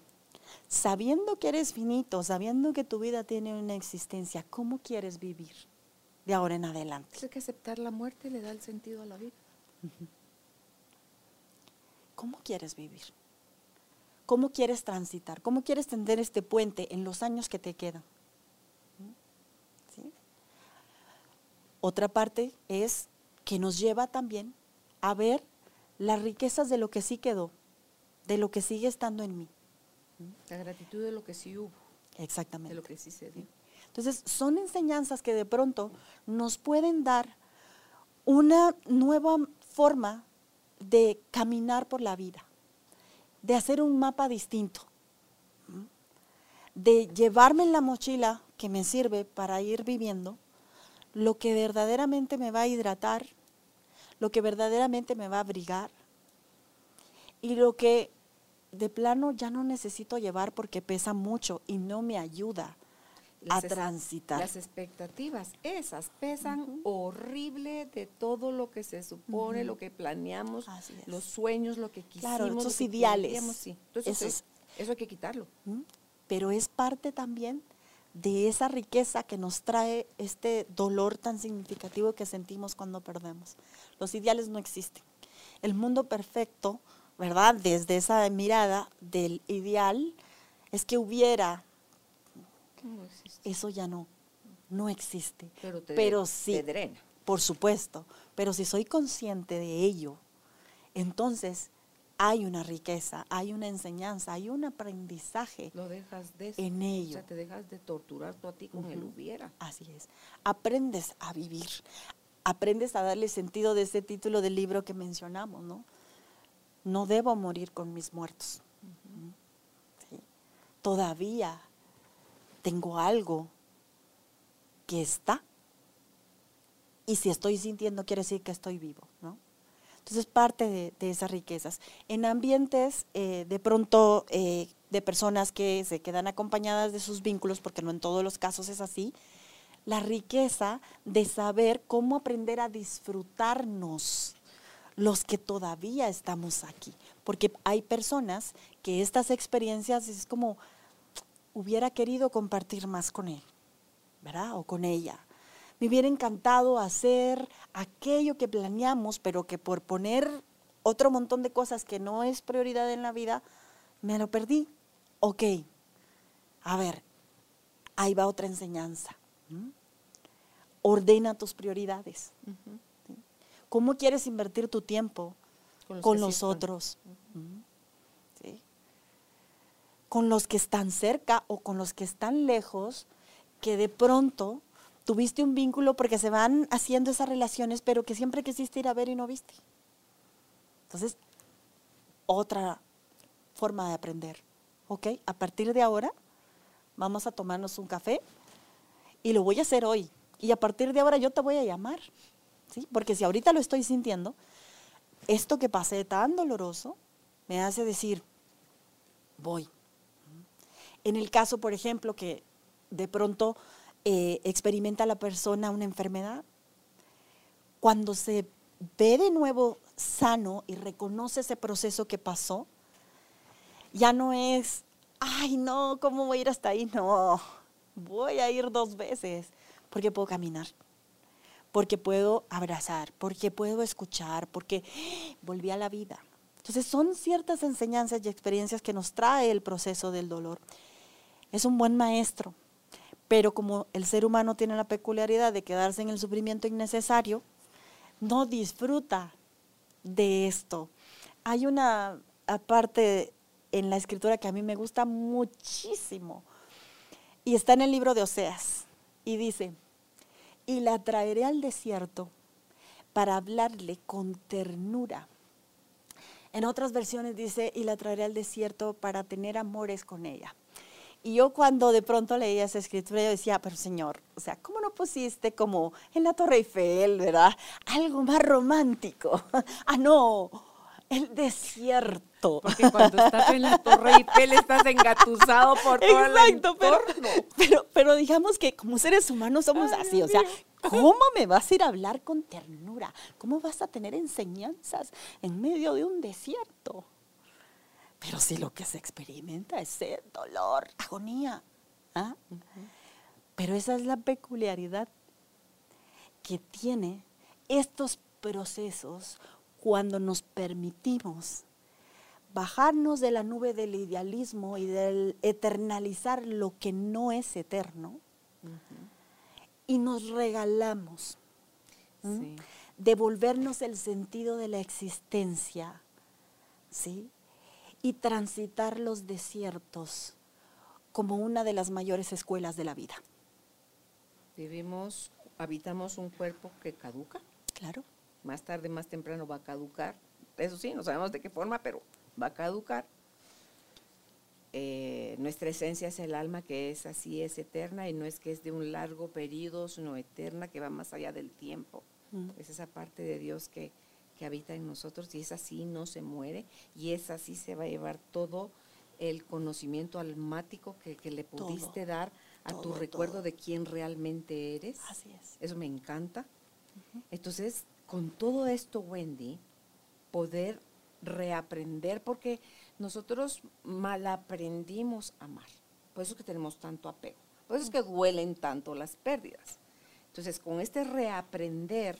S3: sabiendo que eres finito, sabiendo que tu vida tiene una existencia, ¿cómo quieres vivir de ahora en adelante?
S2: Que aceptar la muerte le da el sentido a la vida.
S3: ¿Cómo quieres vivir? ¿Cómo quieres transitar? ¿Cómo quieres tender este puente en los años que te quedan? ¿Sí? Otra parte es que nos lleva también a ver las riquezas de lo que sí quedó, de lo que sigue estando en mí.
S2: La gratitud de lo que sí hubo,
S3: Exactamente.
S2: de lo que sí se dio.
S3: Entonces, son enseñanzas que de pronto nos pueden dar una nueva forma de caminar por la vida, de hacer un mapa distinto, de llevarme en la mochila que me sirve para ir viviendo lo que verdaderamente me va a hidratar, lo que verdaderamente me va a abrigar y lo que de plano ya no necesito llevar porque pesa mucho y no me ayuda
S2: Las
S3: a transitar.
S2: Las expectativas, esas pesan horrible de todo lo que se supone, lo que planeamos, los sueños, lo que quisimos.
S3: Claro, esos
S2: que
S3: ideales.
S2: sí. Entonces,
S3: Esos-
S2: eso, eso hay que quitarlo.
S3: pero es parte también de esa riqueza que nos trae este dolor tan significativo que sentimos cuando perdemos. Los ideales no existen. El mundo perfecto, ¿verdad? Desde esa mirada del ideal, es que hubiera,
S2: No
S3: eso ya no, no existe.
S2: Pero, te,
S3: pero
S2: te
S3: sí,
S2: drena.
S3: por supuesto, pero si soy consciente de ello, entonces hay una riqueza, hay una enseñanza, hay un aprendizaje.
S2: Lo dejas de
S3: En
S2: O
S3: ello.
S2: sea, te dejas de torturar tú a ti con el
S3: Ujú.
S2: hubiera.
S3: Así es. Aprendes a vivir. Aprendes a darle sentido de ese título del libro que mencionamos, ¿no? No debo morir con mis muertos. Todavía tengo algo que está. Y si estoy sintiendo, quiere decir que estoy vivo, ¿no? Entonces, parte de, de esas riquezas. En ambientes, eh, de pronto, eh, de personas que se quedan acompañadas de sus vínculos, porque no en todos los casos es así, la riqueza de saber cómo aprender a disfrutarnos los que todavía estamos aquí. Porque hay personas que estas experiencias es como, hubiera querido compartir más con él, ¿verdad? O con ella. Me hubiera encantado hacer aquello que planeamos, pero que por poner otro montón de cosas que no es prioridad en la vida, me lo perdí. Ok, a ver, ahí va otra enseñanza. Ordena tus prioridades. ¿Cómo quieres invertir tu tiempo
S2: Con los
S3: otros? ¿Sí? Con los que están cerca o con los que están lejos, que de pronto tuviste un vínculo porque se van haciendo esas relaciones, pero que siempre quisiste ir a ver y no viste. Entonces, otra forma de aprender. ¿Ok? A partir de ahora, vamos a tomarnos un café y lo voy a hacer hoy. Y a partir de ahora yo te voy a llamar. Porque si ahorita lo estoy sintiendo, esto que pasé tan doloroso me hace decir, voy. En el caso, por ejemplo, que de pronto eh, experimenta la persona una enfermedad, cuando se ve de nuevo sano y reconoce ese proceso que pasó, ya no es, ay no, ¿cómo voy a ir hasta ahí? No, voy a ir dos veces, porque puedo caminar, porque puedo abrazar, porque puedo escuchar, porque volví a la vida. Entonces son ciertas enseñanzas y experiencias que nos trae el proceso del dolor. Es un buen maestro, pero como el ser humano tiene la peculiaridad de quedarse en el sufrimiento innecesario, no disfruta de esto. Hay una parte en la escritura que a mí me gusta muchísimo y está en el libro de Oseas y dice, y la traeré al desierto para hablarle con ternura. En otras versiones dice, y la traeré al desierto para tener amores con ella. Y yo cuando de pronto leía esa escritura, yo decía, pero Señor, o sea, ¿cómo no pusiste como en la Torre Eiffel, verdad? Algo más romántico. ah, no, el desierto.
S2: Porque cuando estás en la Torre Eiffel estás engatusado por todo
S3: Exacto,
S2: el
S3: pero,
S2: entorno.
S3: pero, pero digamos que como seres humanos somos
S2: Ay,
S3: así,
S2: Dios
S3: o sea. ¿cómo me vas a ir a hablar con ternura? ¿Cómo vas a tener enseñanzas en medio de un desierto? Pero si lo que se experimenta es sed, dolor, agonía. ¿ah? Pero esa es la peculiaridad que tiene estos procesos cuando nos permitimos bajarnos de la nube del idealismo y del eternalizar lo que no es eterno y nos regalamos.
S2: Sí.
S3: devolvernos el sentido de la existencia, ¿sí? Y transitar los desiertos como una de las mayores escuelas de la vida.
S2: Vivimos, habitamos un cuerpo que caduca.
S3: Claro.
S2: Más tarde, más temprano va a caducar. Eso sí, no sabemos de qué forma, pero va a caducar. Eh, nuestra esencia es el alma que es así, es eterna y no es que es de un largo periodo, sino eterna que va más allá del tiempo.
S3: Mm.
S2: Es esa parte de Dios que, que habita en nosotros y es así, no se muere y es así, se va a llevar todo el conocimiento almático que, que le
S3: Todo,
S2: pudiste dar a tu
S3: todo,
S2: recuerdo de quién realmente eres.
S3: Así es.
S2: Eso me encanta. Entonces, con todo esto, Wendy, poder reaprender, porque nosotros mal aprendimos a amar. Por eso es que tenemos tanto apego. Por eso es que duelen tanto las pérdidas. Entonces, con este reaprender,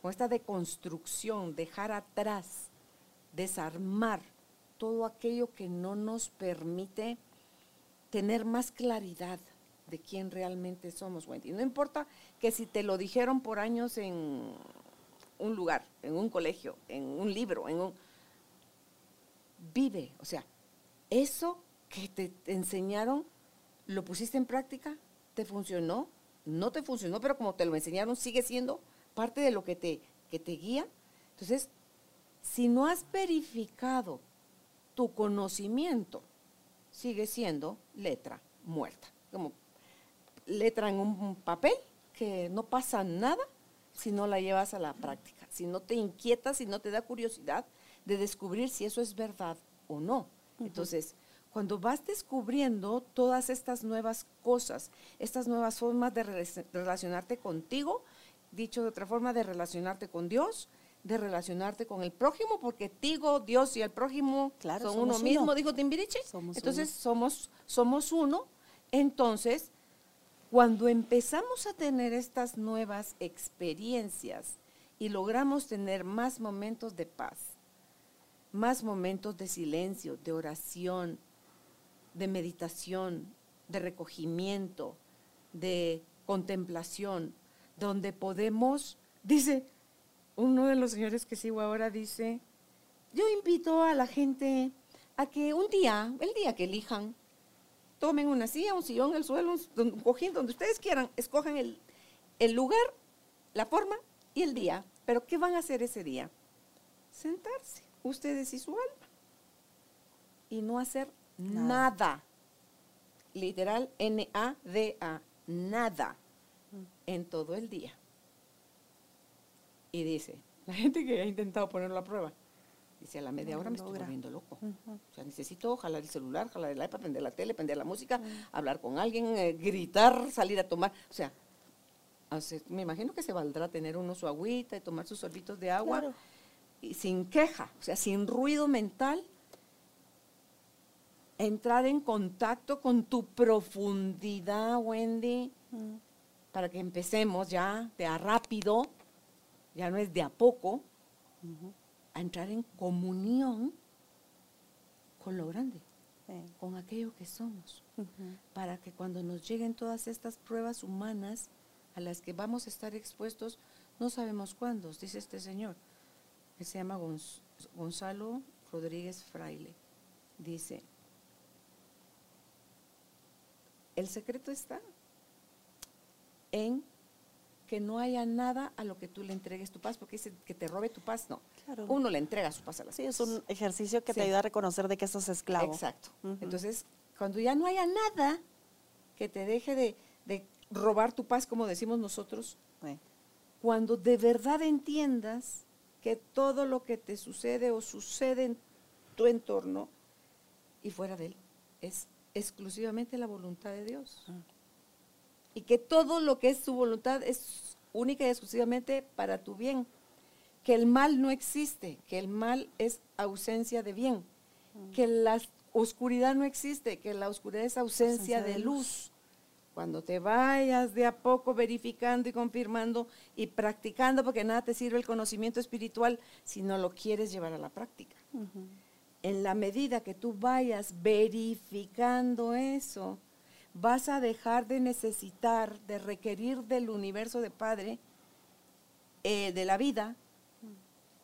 S2: con esta deconstrucción, dejar atrás, desarmar todo aquello que no nos permite tener más claridad de quién realmente somos, Wendy. No importa que si te lo dijeron por años en un lugar, en un colegio, en un libro, en un... Vive, o sea, eso que te enseñaron, lo pusiste en práctica, te funcionó, no te funcionó, pero como te lo enseñaron, sigue siendo parte de lo que te, que te guía. Entonces, si no has verificado tu conocimiento, sigue siendo letra muerta, como letra en un papel que no pasa nada si no la llevas a la práctica, si no te inquietas, si no te da curiosidad de descubrir si eso es verdad o no. Entonces, cuando vas descubriendo todas estas nuevas cosas, estas nuevas formas de rela- relacionarte contigo, dicho de otra forma, de relacionarte con Dios, de relacionarte con el prójimo, porque Tigo, Dios y el prójimo
S3: Claro,
S2: son uno mismo,
S3: uno.
S2: dijo Timbiriche.
S3: Somos
S2: Entonces
S3: uno.
S2: somos, somos uno. Entonces, cuando empezamos a tener estas nuevas experiencias y logramos tener más momentos de paz, más momentos de silencio, de oración, de meditación, de recogimiento, de contemplación, donde podemos, dice, uno de los señores que sigo ahora dice, yo invito a la gente a que un día, el día que elijan, tomen una silla, un sillón, el suelo, un, cojín, donde ustedes quieran, escojan el, el lugar, la forma y el día. Pero ¿qué van a hacer ese día? Sentarse, ustedes y su alma. Y no hacer
S3: Nada.
S2: nada. Literal, N-A-D-A, nada en todo el día. Y dice, la gente que ha intentado ponerlo a prueba, dice, a la media
S3: No
S2: hora me estoy volviendo loco. O sea, necesito jalar el celular, jalar el iPad, prender la tele, prender la música, hablar con alguien, eh, gritar, salir a tomar. O sea, me imagino que se valdrá tener uno su agüita y tomar sus sorbitos de agua
S3: Claro.
S2: y sin queja, o sea, sin ruido mental, entrar en contacto con tu profundidad, Wendy, para que empecemos ya de a rápido, ya no es de a poco, a entrar en comunión con lo grande,
S3: Sí.
S2: con aquello que somos, para que cuando nos lleguen todas estas pruebas humanas a las que vamos a estar expuestos, no sabemos cuándo, dice este señor, que se llama Gonz- Gonzalo Rodríguez Fraile, dice, el secreto está en que no haya nada a lo que tú le entregues tu paz, porque dice que te robe tu paz, no.
S3: Claro.
S2: Uno le entrega su paz a las
S3: Sí, es un ejercicio que
S2: Sí.
S3: te ayuda a reconocer de que estás esclavo.
S2: Exacto. Entonces, cuando ya no haya nada que te deje de, de robar tu paz, como decimos nosotros,
S3: Sí.
S2: cuando de verdad entiendas que todo lo que te sucede o sucede en tu entorno y fuera de él es exclusivamente la voluntad de Dios. Y que todo lo que es su voluntad es única y exclusivamente para tu bien. Que el mal no existe, que el mal es ausencia de bien, que la oscuridad no existe, que la oscuridad es ausencia, de, luz. Cuando te vayas de a poco verificando y confirmando y practicando, porque nada te sirve el conocimiento espiritual si no lo quieres llevar a la práctica. En la medida que tú vayas verificando eso, vas a dejar de necesitar, de requerir del universo de Padre, eh, de la vida,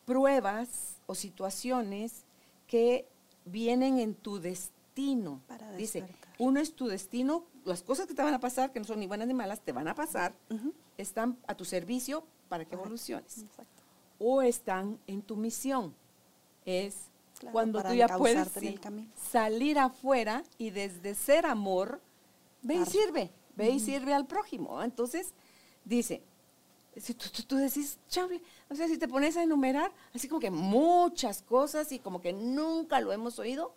S2: pruebas o situaciones que vienen en tu destino. Dice, uno es tu destino, las cosas que te van a pasar, que no son ni buenas ni malas, te van a pasar, están a tu servicio para que evoluciones. O están en tu misión. Es cuando tú ya puedes salir afuera y desde ser amor, ve y sirve, ve y sirve al prójimo. Entonces, dice, si tú, decís, chable, o sea, si te pones a enumerar, así como que muchas cosas y como que nunca lo hemos oído,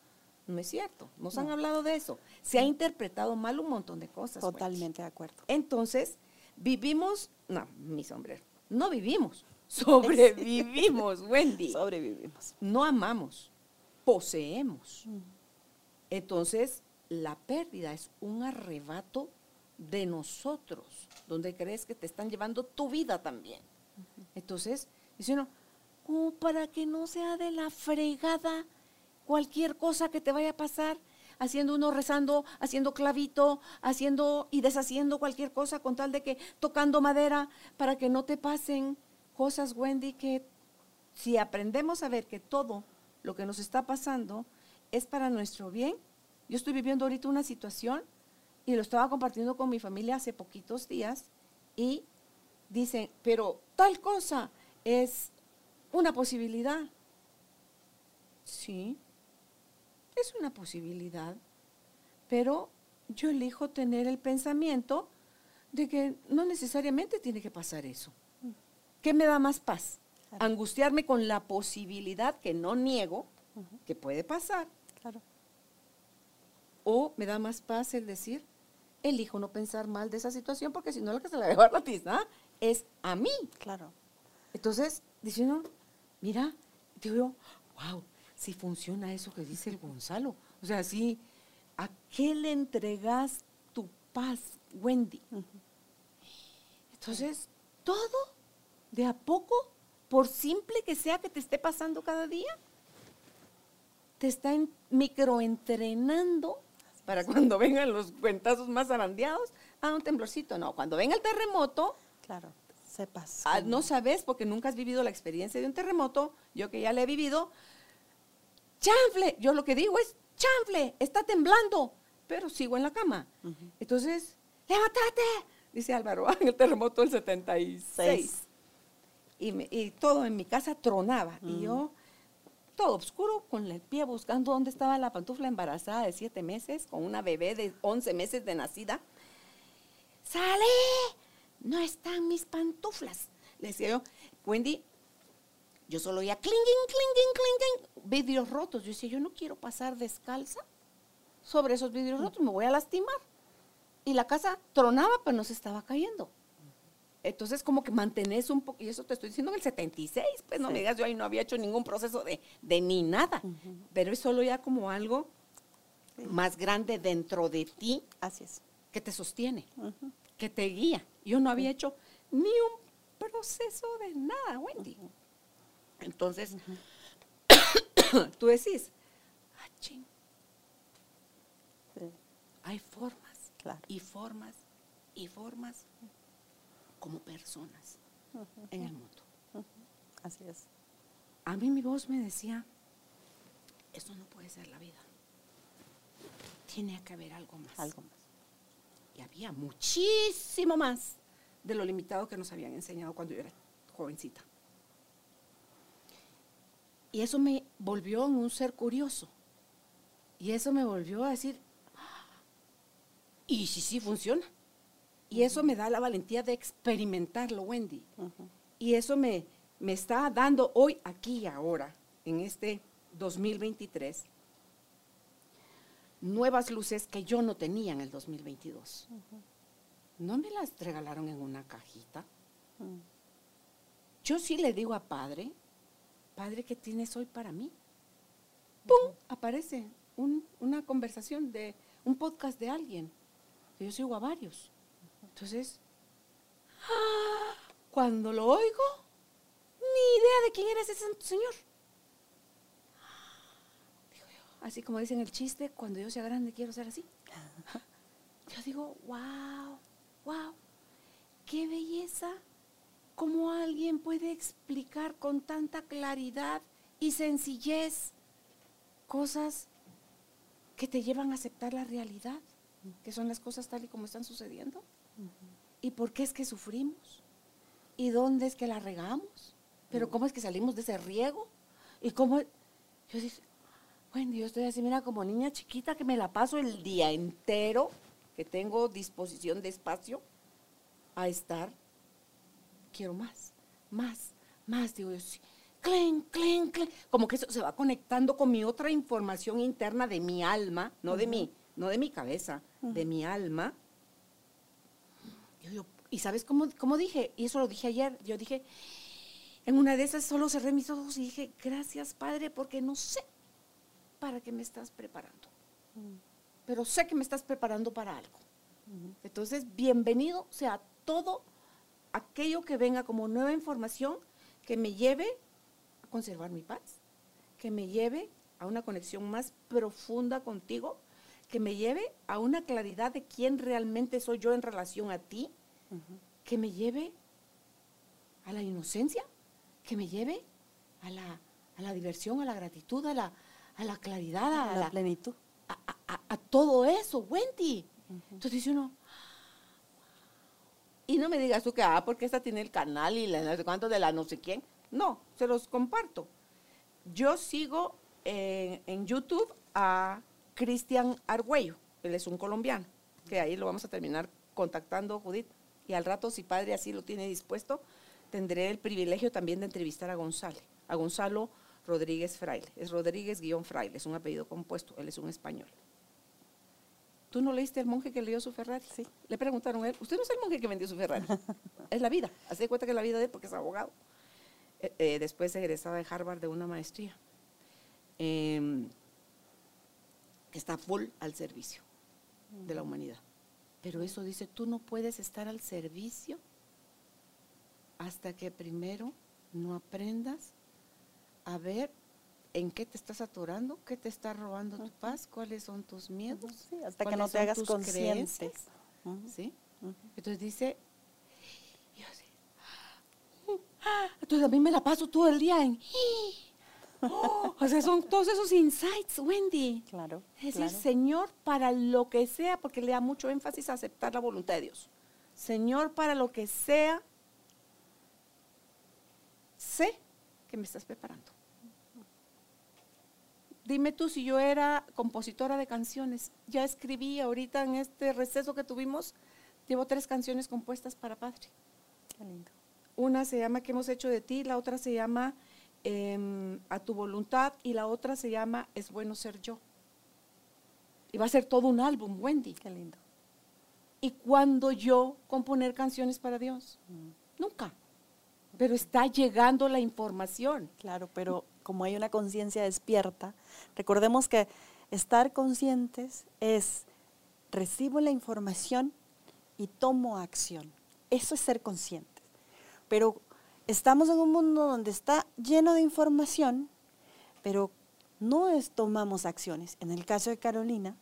S2: no es cierto, nos han hablado de eso. Se ha interpretado mal un montón de cosas.
S3: Totalmente de acuerdo.
S2: Entonces, vivimos, no, mi sombrero, no vivimos, sobrevivimos, Wendy.
S3: Sobrevivimos.
S2: No amamos, poseemos. Mm. Entonces, la pérdida es un arrebato de nosotros, donde crees que te están llevando tu vida también. Entonces, dice uno, como para que no sea de la fregada cualquier cosa que te vaya a pasar, haciendo uno rezando, haciendo clavito, haciendo y deshaciendo cualquier cosa con tal de que tocando madera para que no te pasen cosas, Wendy, que si aprendemos a ver que todo lo que nos está pasando es para nuestro bien. Yo estoy viviendo ahorita una situación y lo estaba compartiendo con mi familia hace poquitos días y dicen, pero tal cosa es una posibilidad. Sí, es una posibilidad, pero yo elijo tener el pensamiento de que no necesariamente tiene que pasar eso. ¿Qué me da más paz? Angustiarme con la posibilidad que no niego que puede pasar. Claro. O me da más paz el decir, elijo no pensar mal de esa situación porque si no lo que se la va a llevar la tiza es a mí.
S3: Claro.
S2: Entonces, dice uno, mira, digo yo, wow, si funciona eso que dice el Gonzalo. O sea, si, ¿a qué le entregas tu paz, Wendy? Entonces, todo de a poco, por simple que sea que te esté pasando cada día, te está microentrenando para cuando vengan los cuentazos más arandeados, ah, un temblorcito. No, cuando venga el terremoto,
S3: claro, sepas.
S2: Ah, no sabes porque nunca has vivido la experiencia de un terremoto, yo que ya le he vivido. Chanfle, yo lo que digo es, chanfle, está temblando, pero sigo en la cama. Entonces, levántate, dice Álvaro, en el terremoto del 76. Y, y todo en mi casa tronaba. Y yo todo oscuro, con el pie buscando dónde estaba la pantufla embarazada de siete meses, con una bebé de once meses de nacida. ¡Sale! No están mis pantuflas. Le decía yo, Wendy, yo solo oía clinging, clinging, clinging, vidrios rotos. Yo decía, yo no quiero pasar descalza sobre esos vidrios rotos, me voy a lastimar. Y la casa tronaba, pero no se estaba cayendo. Entonces, como que mantenés un poco, y eso te estoy diciendo en el 76, pues no me digas, yo ahí no había hecho ningún proceso de, ni nada, pero es solo ya como algo más grande dentro de ti.
S3: Así es.
S2: Que te sostiene, que te guía. Yo no había hecho ni un proceso de nada, Wendy. Entonces, tú decís, ah, ching. Hay formas, y formas, y formas como personas en el mundo.
S3: Así es.
S2: A mí mi voz me decía, eso no puede ser la vida. Tiene que haber algo más.
S3: Algo más.
S2: Y había muchísimo más de lo limitado que nos habían enseñado cuando yo era jovencita. Y eso me volvió en un ser curioso. Y eso me volvió a decir, ah, ¿y si sí funciona? Y eso me da la valentía de experimentarlo, Wendy. Y eso me, me está dando hoy, aquí y ahora, en este 2023, nuevas luces que yo no tenía en el 2022. No me las regalaron en una cajita. Yo sí le digo a Padre, Padre, ¿qué tienes hoy para mí? ¡Pum! Aparece un- una conversación de un podcast de alguien. Yo sigo a varios. Entonces, cuando lo oigo, ni idea de quién era ese señor. Digo yo, así como dicen el chiste, cuando yo sea grande quiero ser así. Yo digo, wow, wow, qué belleza cómo alguien puede explicar con tanta claridad y sencillez cosas que te llevan a aceptar la realidad, que son las cosas tal y como están sucediendo. ¿Y por qué es que sufrimos? ¿Y dónde es que la regamos? ¿Pero cómo es que salimos de ese riego? ¿Y cómo? Yo dije, bueno, yo estoy así, mira, como niña chiquita que me la paso el día entero, que tengo disposición de espacio a estar quiero más, más, más. Digo yo, sí. Clen, clen, clen. Como que eso se va conectando con mi otra información interna de mi alma, no de mí, no de mi cabeza, de mi alma. Yo digo, y sabes cómo, cómo dije, y eso lo dije ayer, yo dije, en una de esas solo cerré mis ojos y dije, gracias Padre, porque no sé para qué me estás preparando, pero sé que me estás preparando para algo. Entonces, bienvenido sea todo aquello que venga como nueva información que me lleve a conservar mi paz, que me lleve a una conexión más profunda contigo, que me lleve a una claridad de quién realmente soy yo en relación a ti, que me lleve a la inocencia, que me lleve a la, a la diversión, a la gratitud, a la, a la claridad, a
S3: la,
S2: la,
S3: plenitud.
S2: a, a- todo eso, Wendy. Entonces dice uno, y no me digas tú que, ah, porque esta tiene el canal y la no sé cuánto de la no sé quién. No, se los comparto. Yo sigo en, en YouTube a Cristian Argüello, él es un colombiano, que ahí lo vamos a terminar contactando, Judith, y al rato, si padre así lo tiene dispuesto, tendré el privilegio también de entrevistar a Gonzalo, a Gonzalo Rodríguez Fraile. Es Rodríguez guion Fraile, es un apellido compuesto, él es un español. ¿Tú no leíste el monje que leyó su Ferrari?
S3: Sí.
S2: Le preguntaron a él, usted no es el monje que vendió su Ferrari, es la vida. Hace de cuenta que es la vida de él porque es abogado. Eh, eh, después egresada de Harvard de una maestría. Em, que está full al servicio de la humanidad. Pero eso dice, tú no puedes estar al servicio hasta que primero no aprendas a ver en qué te estás atorando, qué te está robando tu paz, cuáles son tus miedos.
S3: Sí, hasta que no te hagas consciente.
S2: ¿sí? Entonces dice, yo así, ah, entonces a mí me la paso todo el día en, oh, o sea, son todos esos insights, Wendy.
S3: Claro,
S2: Es
S3: claro.
S2: decir, Señor, para lo que sea, porque le da mucho énfasis a aceptar la voluntad de Dios. Señor, para lo que sea, sé que me estás preparando. Dime tú si yo era compositora de canciones. Ya escribí ahorita en este receso que tuvimos, llevo tres canciones compuestas para Padre.
S3: Qué lindo.
S2: Una se llama ¿Qué hemos hecho de ti? La otra se llama em, A tu voluntad y la otra se llama Es bueno ser yo. Y va a ser todo un álbum, Wendy.
S3: Qué lindo.
S2: ¿Y cuando yo componer canciones para Dios? Nunca. Pero está llegando la información.
S3: Claro, pero como hay una conciencia despierta, recordemos que estar conscientes es recibo la información y tomo acción. Eso es ser conscientes. Pero estamos en un mundo donde está lleno de información, pero no es, tomamos acciones. En el caso de Carolina,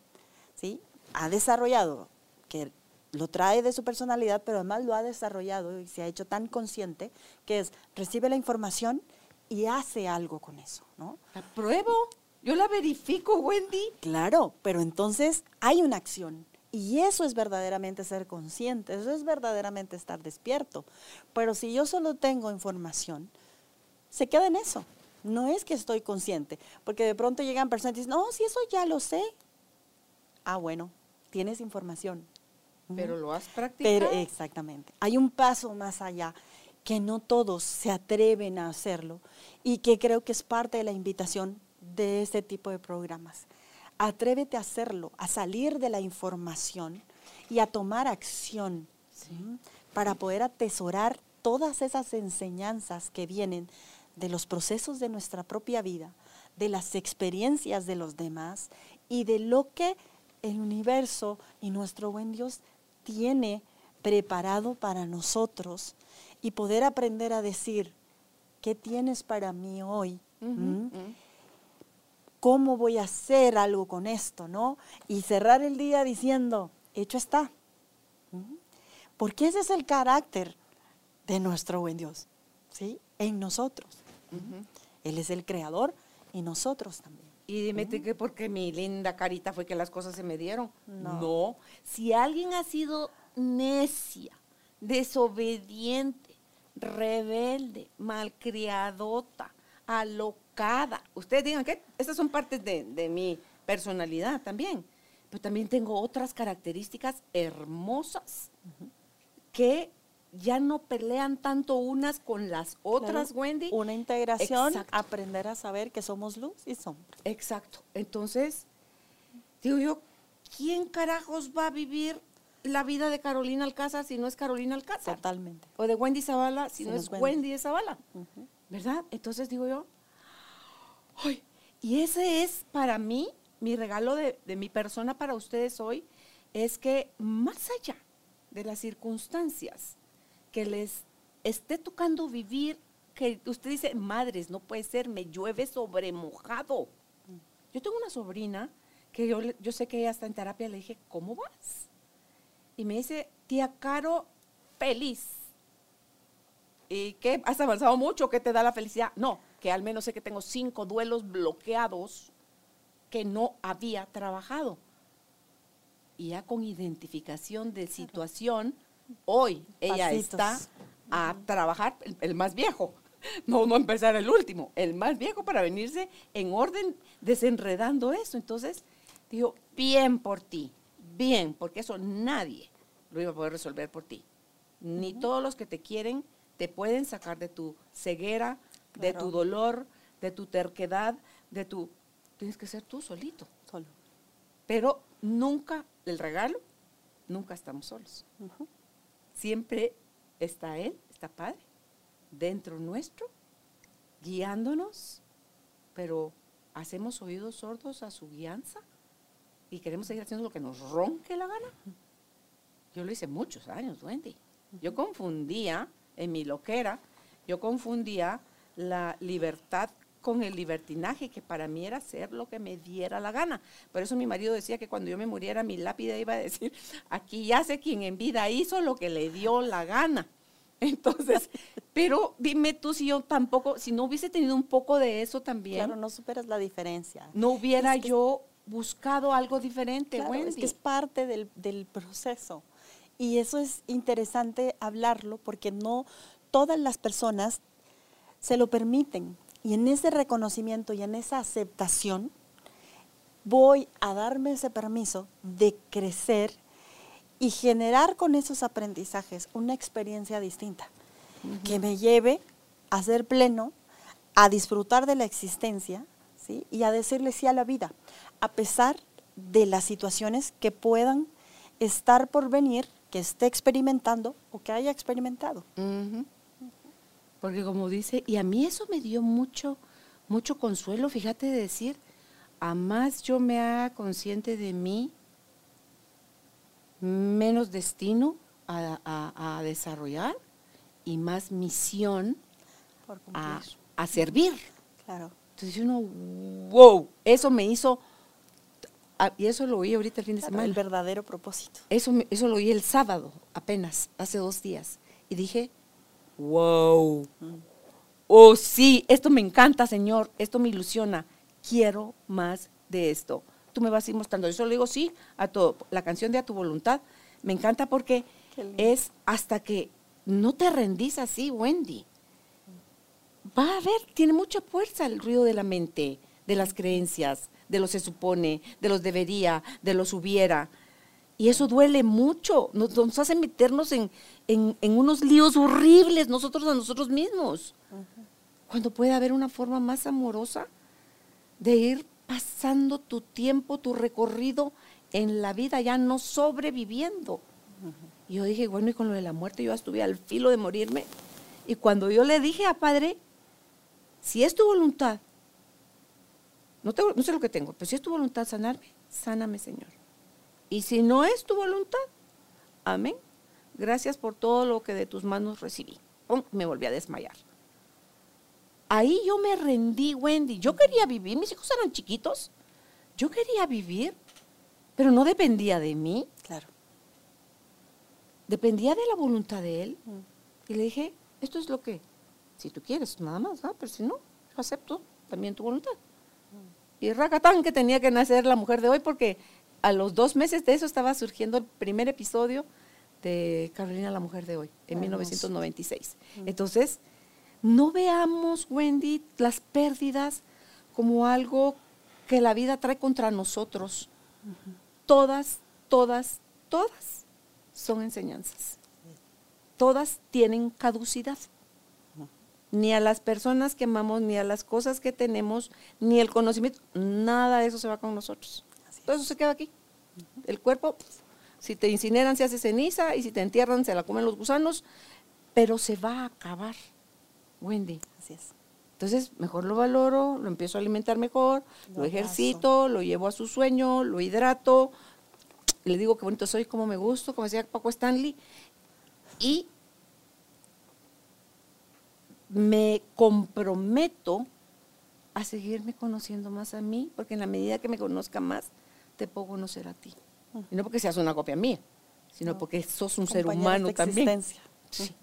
S3: ¿sí? ha desarrollado, que lo trae de su personalidad, pero además lo ha desarrollado y se ha hecho tan consciente, que es recibe la información y hace algo con eso, ¿no?
S2: La pruebo, yo la verifico, Wendy.
S3: Claro, pero entonces hay una acción. Y eso es verdaderamente ser consciente, eso es verdaderamente estar despierto. Pero si yo solo tengo información, se queda en eso. No es que estoy consciente, porque de pronto llegan personas y dicen, no, si eso ya lo sé. Ah, bueno, tienes información.
S2: Pero lo has practicado.
S3: Pero exactamente. Hay un paso más allá. que no todos se atreven a hacerlo y que creo que es parte de la invitación de este tipo de programas. Atrévete a hacerlo, a salir de la información y a tomar acción para poder atesorar todas esas enseñanzas que vienen de los procesos de nuestra propia vida, de las experiencias de los demás y de lo que el universo y nuestro buen Dios tiene preparado para nosotros y poder aprender a decir, ¿qué tienes para mí hoy? ¿Mm? ¿Cómo voy a hacer algo con esto? ¿no? Y cerrar el día diciendo, hecho está. Porque ese es el carácter de nuestro buen Dios, ¿sí? En nosotros. Él es el creador y nosotros también.
S2: Y dime que porque mi linda carita fue que las cosas se me dieron. no. Si alguien ha sido necia, desobediente, rebelde, malcriadota, alocada. Ustedes digan que esas son partes de, mi personalidad también. Pero también tengo otras características hermosas que ya no pelean tanto unas con las otras, Wendy.
S3: Una integración, aprender a saber que somos luz y sombra.
S2: Exacto. Entonces, digo yo, ¿quién carajos va a vivir la vida de Carolina Alcázar si no es Carolina Alcázar.
S3: Totalmente.
S2: O de Wendy Zavala si, no, es Wendy, de Zavala. ¿Verdad? Entonces digo yo, Y ese es para mí, mi regalo de, de mi persona para ustedes hoy, es que más allá de las circunstancias que les esté tocando vivir, que usted dice, madres, no puede ser, me llueve sobre mojado. Yo tengo una sobrina que yo, yo sé que ella está en terapia, le dije, ¿cómo vas? y me dice, tía Caro, feliz. ¿Y qué? ¿Has avanzado mucho? ¿Qué te da la felicidad? No, que al menos sé que tengo cinco duelos bloqueados que no había trabajado. Y ya con identificación de situación, hoy ella está a trabajar el, más viejo. No, no empezar el último, el más viejo para venirse en orden desenredando eso. Entonces, digo, bien por ti, bien, porque eso nadie lo iba a poder resolver por ti. Ni todos los que te quieren te pueden sacar de tu ceguera, de tu dolor, de tu terquedad, de tu... Tienes que ser tú solito.
S3: Solo.
S2: Pero nunca, el regalo, nunca estamos solos. Siempre está Él, está Padre, dentro nuestro, guiándonos, pero hacemos oídos sordos a su guianza y queremos seguir haciendo lo que nos ronque la gana. Yo lo hice muchos años, Wendy. Yo confundía, en mi loquera, yo confundía la libertad con el libertinaje, que para mí era hacer lo que me diera la gana. Por eso mi marido decía que cuando yo me muriera, mi lápida iba a decir, aquí ya sé quien en vida hizo lo que le dio la gana. Entonces, pero dime tú si yo tampoco, si no hubiese tenido un poco de eso también.
S3: Claro, no superas la diferencia.
S2: No hubiera yo buscado algo diferente, claro, Es
S3: que es parte del, del, proceso. Y eso es interesante hablarlo porque no todas las personas se lo permiten. Y en ese reconocimiento y en esa aceptación, voy a darme ese permiso de crecer y generar con esos aprendizajes una experiencia distinta, que me lleve a ser pleno, a disfrutar de la existencia ¿sí? y a decirle sí a la vida, a pesar de las situaciones que puedan estar por venir, que esté experimentando o que haya experimentado.
S2: Porque como dice, y a mí eso me dio mucho, mucho consuelo, fíjate de decir, a más yo me haga consciente de mí, menos destino a, desarrollar y más misión a, a, servir.
S3: Claro.
S2: Entonces uno, wow, eso me hizo, ah, y eso lo oí ahorita el fin de semana.
S3: El verdadero propósito.
S2: Eso, eso lo oí el sábado, apenas, hace dos días. Y dije, wow, oh sí, esto me encanta, Señor, esto me ilusiona, quiero más de esto. Tú me vas a ir mostrando. Yo solo digo sí a todo. La canción de A tu voluntad me encanta porque es hasta que no te rendís así, Wendy va a ver, tiene mucha fuerza el ruido de la mente, de las creencias, de lo se supone, de los debería, de los hubiera. Y eso duele mucho, nos, nos hace meternos en, en, en, unos líos horribles nosotros a nosotros mismos. Cuando puede haber una forma más amorosa de ir pasando tu tiempo, tu recorrido en la vida, ya no sobreviviendo. Y yo dije, bueno, y con lo de la muerte, yo estuve al filo de morirme. Y cuando yo le dije a Padre, si es tu voluntad, no, no sé lo que tengo, pero si es tu voluntad sanarme, sáname, Señor. Y si no es tu voluntad, amén. Gracias por todo lo que de tus manos recibí. Me volví a desmayar. Ahí yo me rendí, Wendy. Yo quería vivir, mis hijos eran chiquitos. Yo quería vivir, pero no dependía de mí.
S3: Claro.
S2: Dependía de la voluntad de él. Mm. Y le dije, esto es lo que, si tú quieres, nada más, ¿no? pero si no, yo acepto también tu voluntad. Mm. Y Racatán, que tenía que nacer la mujer de hoy, porque a los dos meses de eso estaba surgiendo el primer episodio de Carolina, la mujer de hoy, en 1996. Mm. Entonces, no veamos, Wendy, las pérdidas como algo que la vida trae contra nosotros. Todas, todas, todas son enseñanzas. Todas tienen caducidad. Ni a las personas que amamos, ni a las cosas que tenemos, ni el conocimiento, nada de eso se va con nosotros. Todo eso se queda aquí. El cuerpo, si te incineran, se hace ceniza, y si te entierran, se la comen los gusanos, pero se va a acabar. Wendy.
S3: Así es.
S2: Entonces, mejor lo valoro, lo empiezo a alimentar mejor, lo, ejercito, lo llevo a su sueño, lo hidrato, le digo qué bonito soy, cómo me gusto, como decía Paco Stanley, y me comprometo a seguirme conociendo más a mí, porque en la medida que me conozca más, te puedo conocer a ti. Y no porque seas una copia mía, sino porque sos un ser humano también. Sí.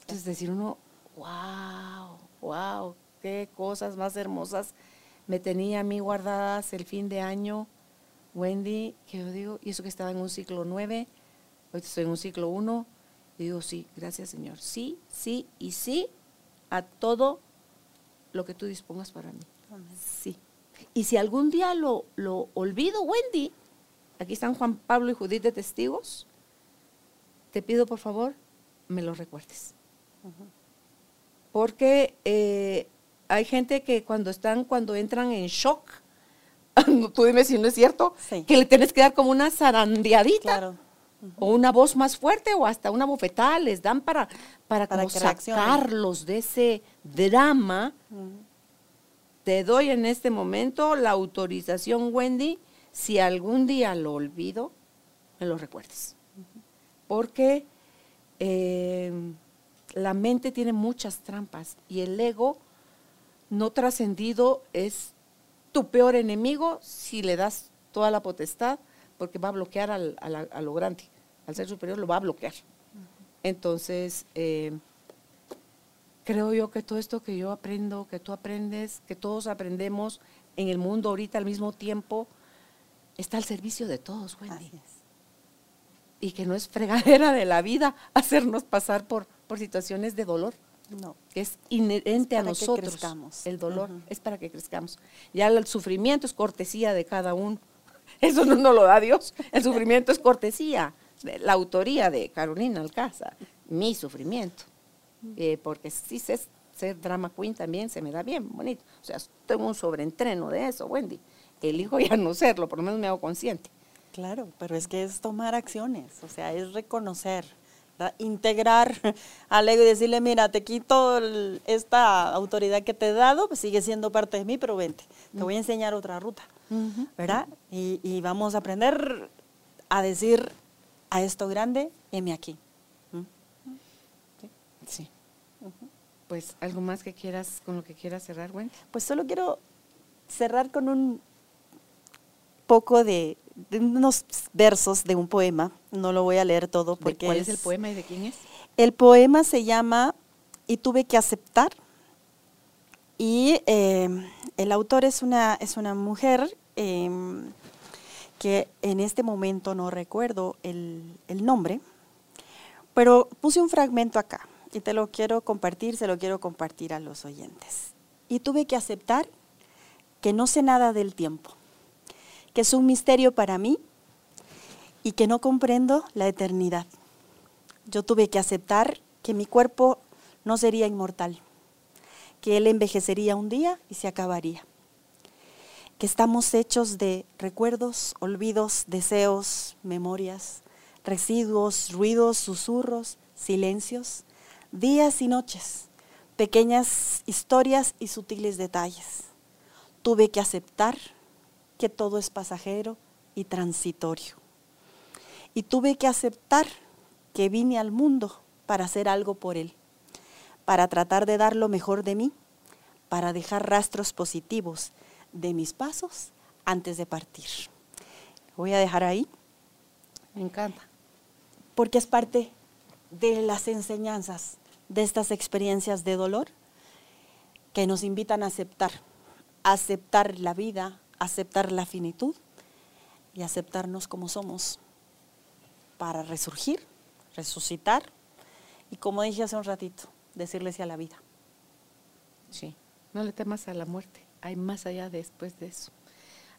S2: Entonces decir uno, wow, wow, qué cosas más hermosas me tenía a mí guardadas el fin de año, Wendy, que yo digo, y eso que estaba en un ciclo nueve, hoy estoy en un ciclo uno, y digo, sí, gracias Señor, sí, sí y sí a todo lo que tú dispongas para mí. Sí. Y si algún día lo, lo olvido, Wendy, aquí están Juan Pablo y Judith de testigos, te pido por favor, me lo recuerdes. Porque eh, hay gente que cuando están, cuando entran en shock, tú dime si no es cierto, que le tienes que dar como una zarandeadita. O una voz más fuerte o hasta una bofetada les dan para, para, sacarlos de ese drama. Te doy en este momento la autorización, Wendy, si algún día lo olvido, me lo recuerdes. Porque eh, la mente tiene muchas trampas y el ego no trascendido es tu peor enemigo si le das toda la potestad, porque va a bloquear al, a, lo grande, al ser superior lo va a bloquear. Entonces, eh, creo yo que todo esto que yo aprendo, que tú aprendes, que todos aprendemos en el mundo ahorita al mismo tiempo, está al servicio de todos, Wendy. Y que no es fregadera de la vida hacernos pasar por, por situaciones de dolor. No. Es inherente a nosotros. El dolor es para que crezcamos. Ya el sufrimiento es cortesía de cada uno. Eso no nos lo da Dios. El sufrimiento es cortesía. La autoría de Carolina Alcázar. Mi sufrimiento. Eh, porque sí sé ser drama queen también se me da bien bonito. O sea, tengo un sobreentreno de eso, Wendy. Elijo ya no serlo, por lo menos me hago consciente.
S3: Claro, pero es que es tomar acciones, o sea, es reconocer integrar al ego y decirle, mira, te quito esta autoridad que te he dado, pues sigue siendo parte de mí, pero vente, te voy a enseñar otra ruta, ¿verdad? Y, vamos a aprender a decir a esto grande, heme aquí.
S2: Sí. Pues algo más que quieras, con lo que quieras cerrar, Wendy.
S3: Pues solo quiero cerrar con un poco de, unos versos de un poema. No lo voy a leer todo porque.
S2: ¿Cuál es, el poema y de quién es?
S3: El poema se llama Y tuve que aceptar. Y em, el autor es una, es una mujer em, que en este momento no recuerdo el, el nombre, pero puse un fragmento acá y te lo quiero compartir, se lo quiero compartir a los oyentes. Y tuve que aceptar que no sé nada del tiempo que es un misterio para mí y que no comprendo la eternidad. Yo tuve que aceptar que mi cuerpo no sería inmortal, que él envejecería un día y se acabaría, que estamos hechos de recuerdos, olvidos, deseos, memorias, residuos, ruidos, susurros, silencios, días y noches, pequeñas historias y sutiles detalles. Tuve que aceptar que todo es pasajero y transitorio. Y tuve que aceptar que vine al mundo para hacer algo por él, para tratar de dar lo mejor de mí, para dejar rastros positivos de mis pasos antes de partir. Voy a dejar ahí.
S2: Me encanta.
S3: Porque es parte de las enseñanzas de estas experiencias de dolor que nos invitan a aceptar, aceptar la vida, aceptar la finitud y aceptarnos como somos para resurgir, resucitar y como dije hace un ratito, decirle sí a la vida.
S2: Sí, no le temas a la muerte, hay más allá después de eso.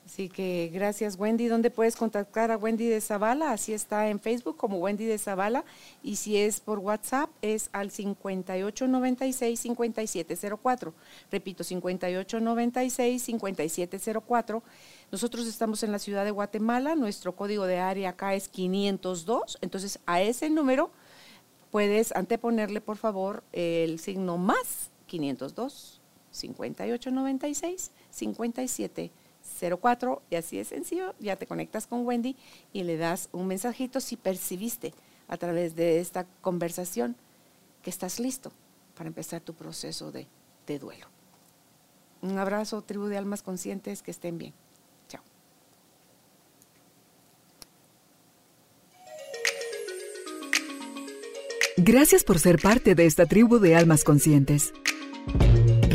S2: Así que gracias Wendy. ¿Dónde puedes contactar a Wendy de Zavala? Así está en Facebook como Wendy de Zavala. Y si es por WhatsApp es al 5896-5704. Repito, 5896-5704. Nosotros estamos en la ciudad de Guatemala. Nuestro código de área acá es 502. Entonces a ese número puedes anteponerle por favor el signo más 502 5896 57 04 y así es sencillo, ya te conectas con Wendy y le das un mensajito si percibiste a través de esta conversación que estás listo para empezar tu proceso de, de duelo. Un abrazo, tribu de almas conscientes, que estén bien. Chao.
S1: Gracias por ser parte de esta tribu de almas conscientes.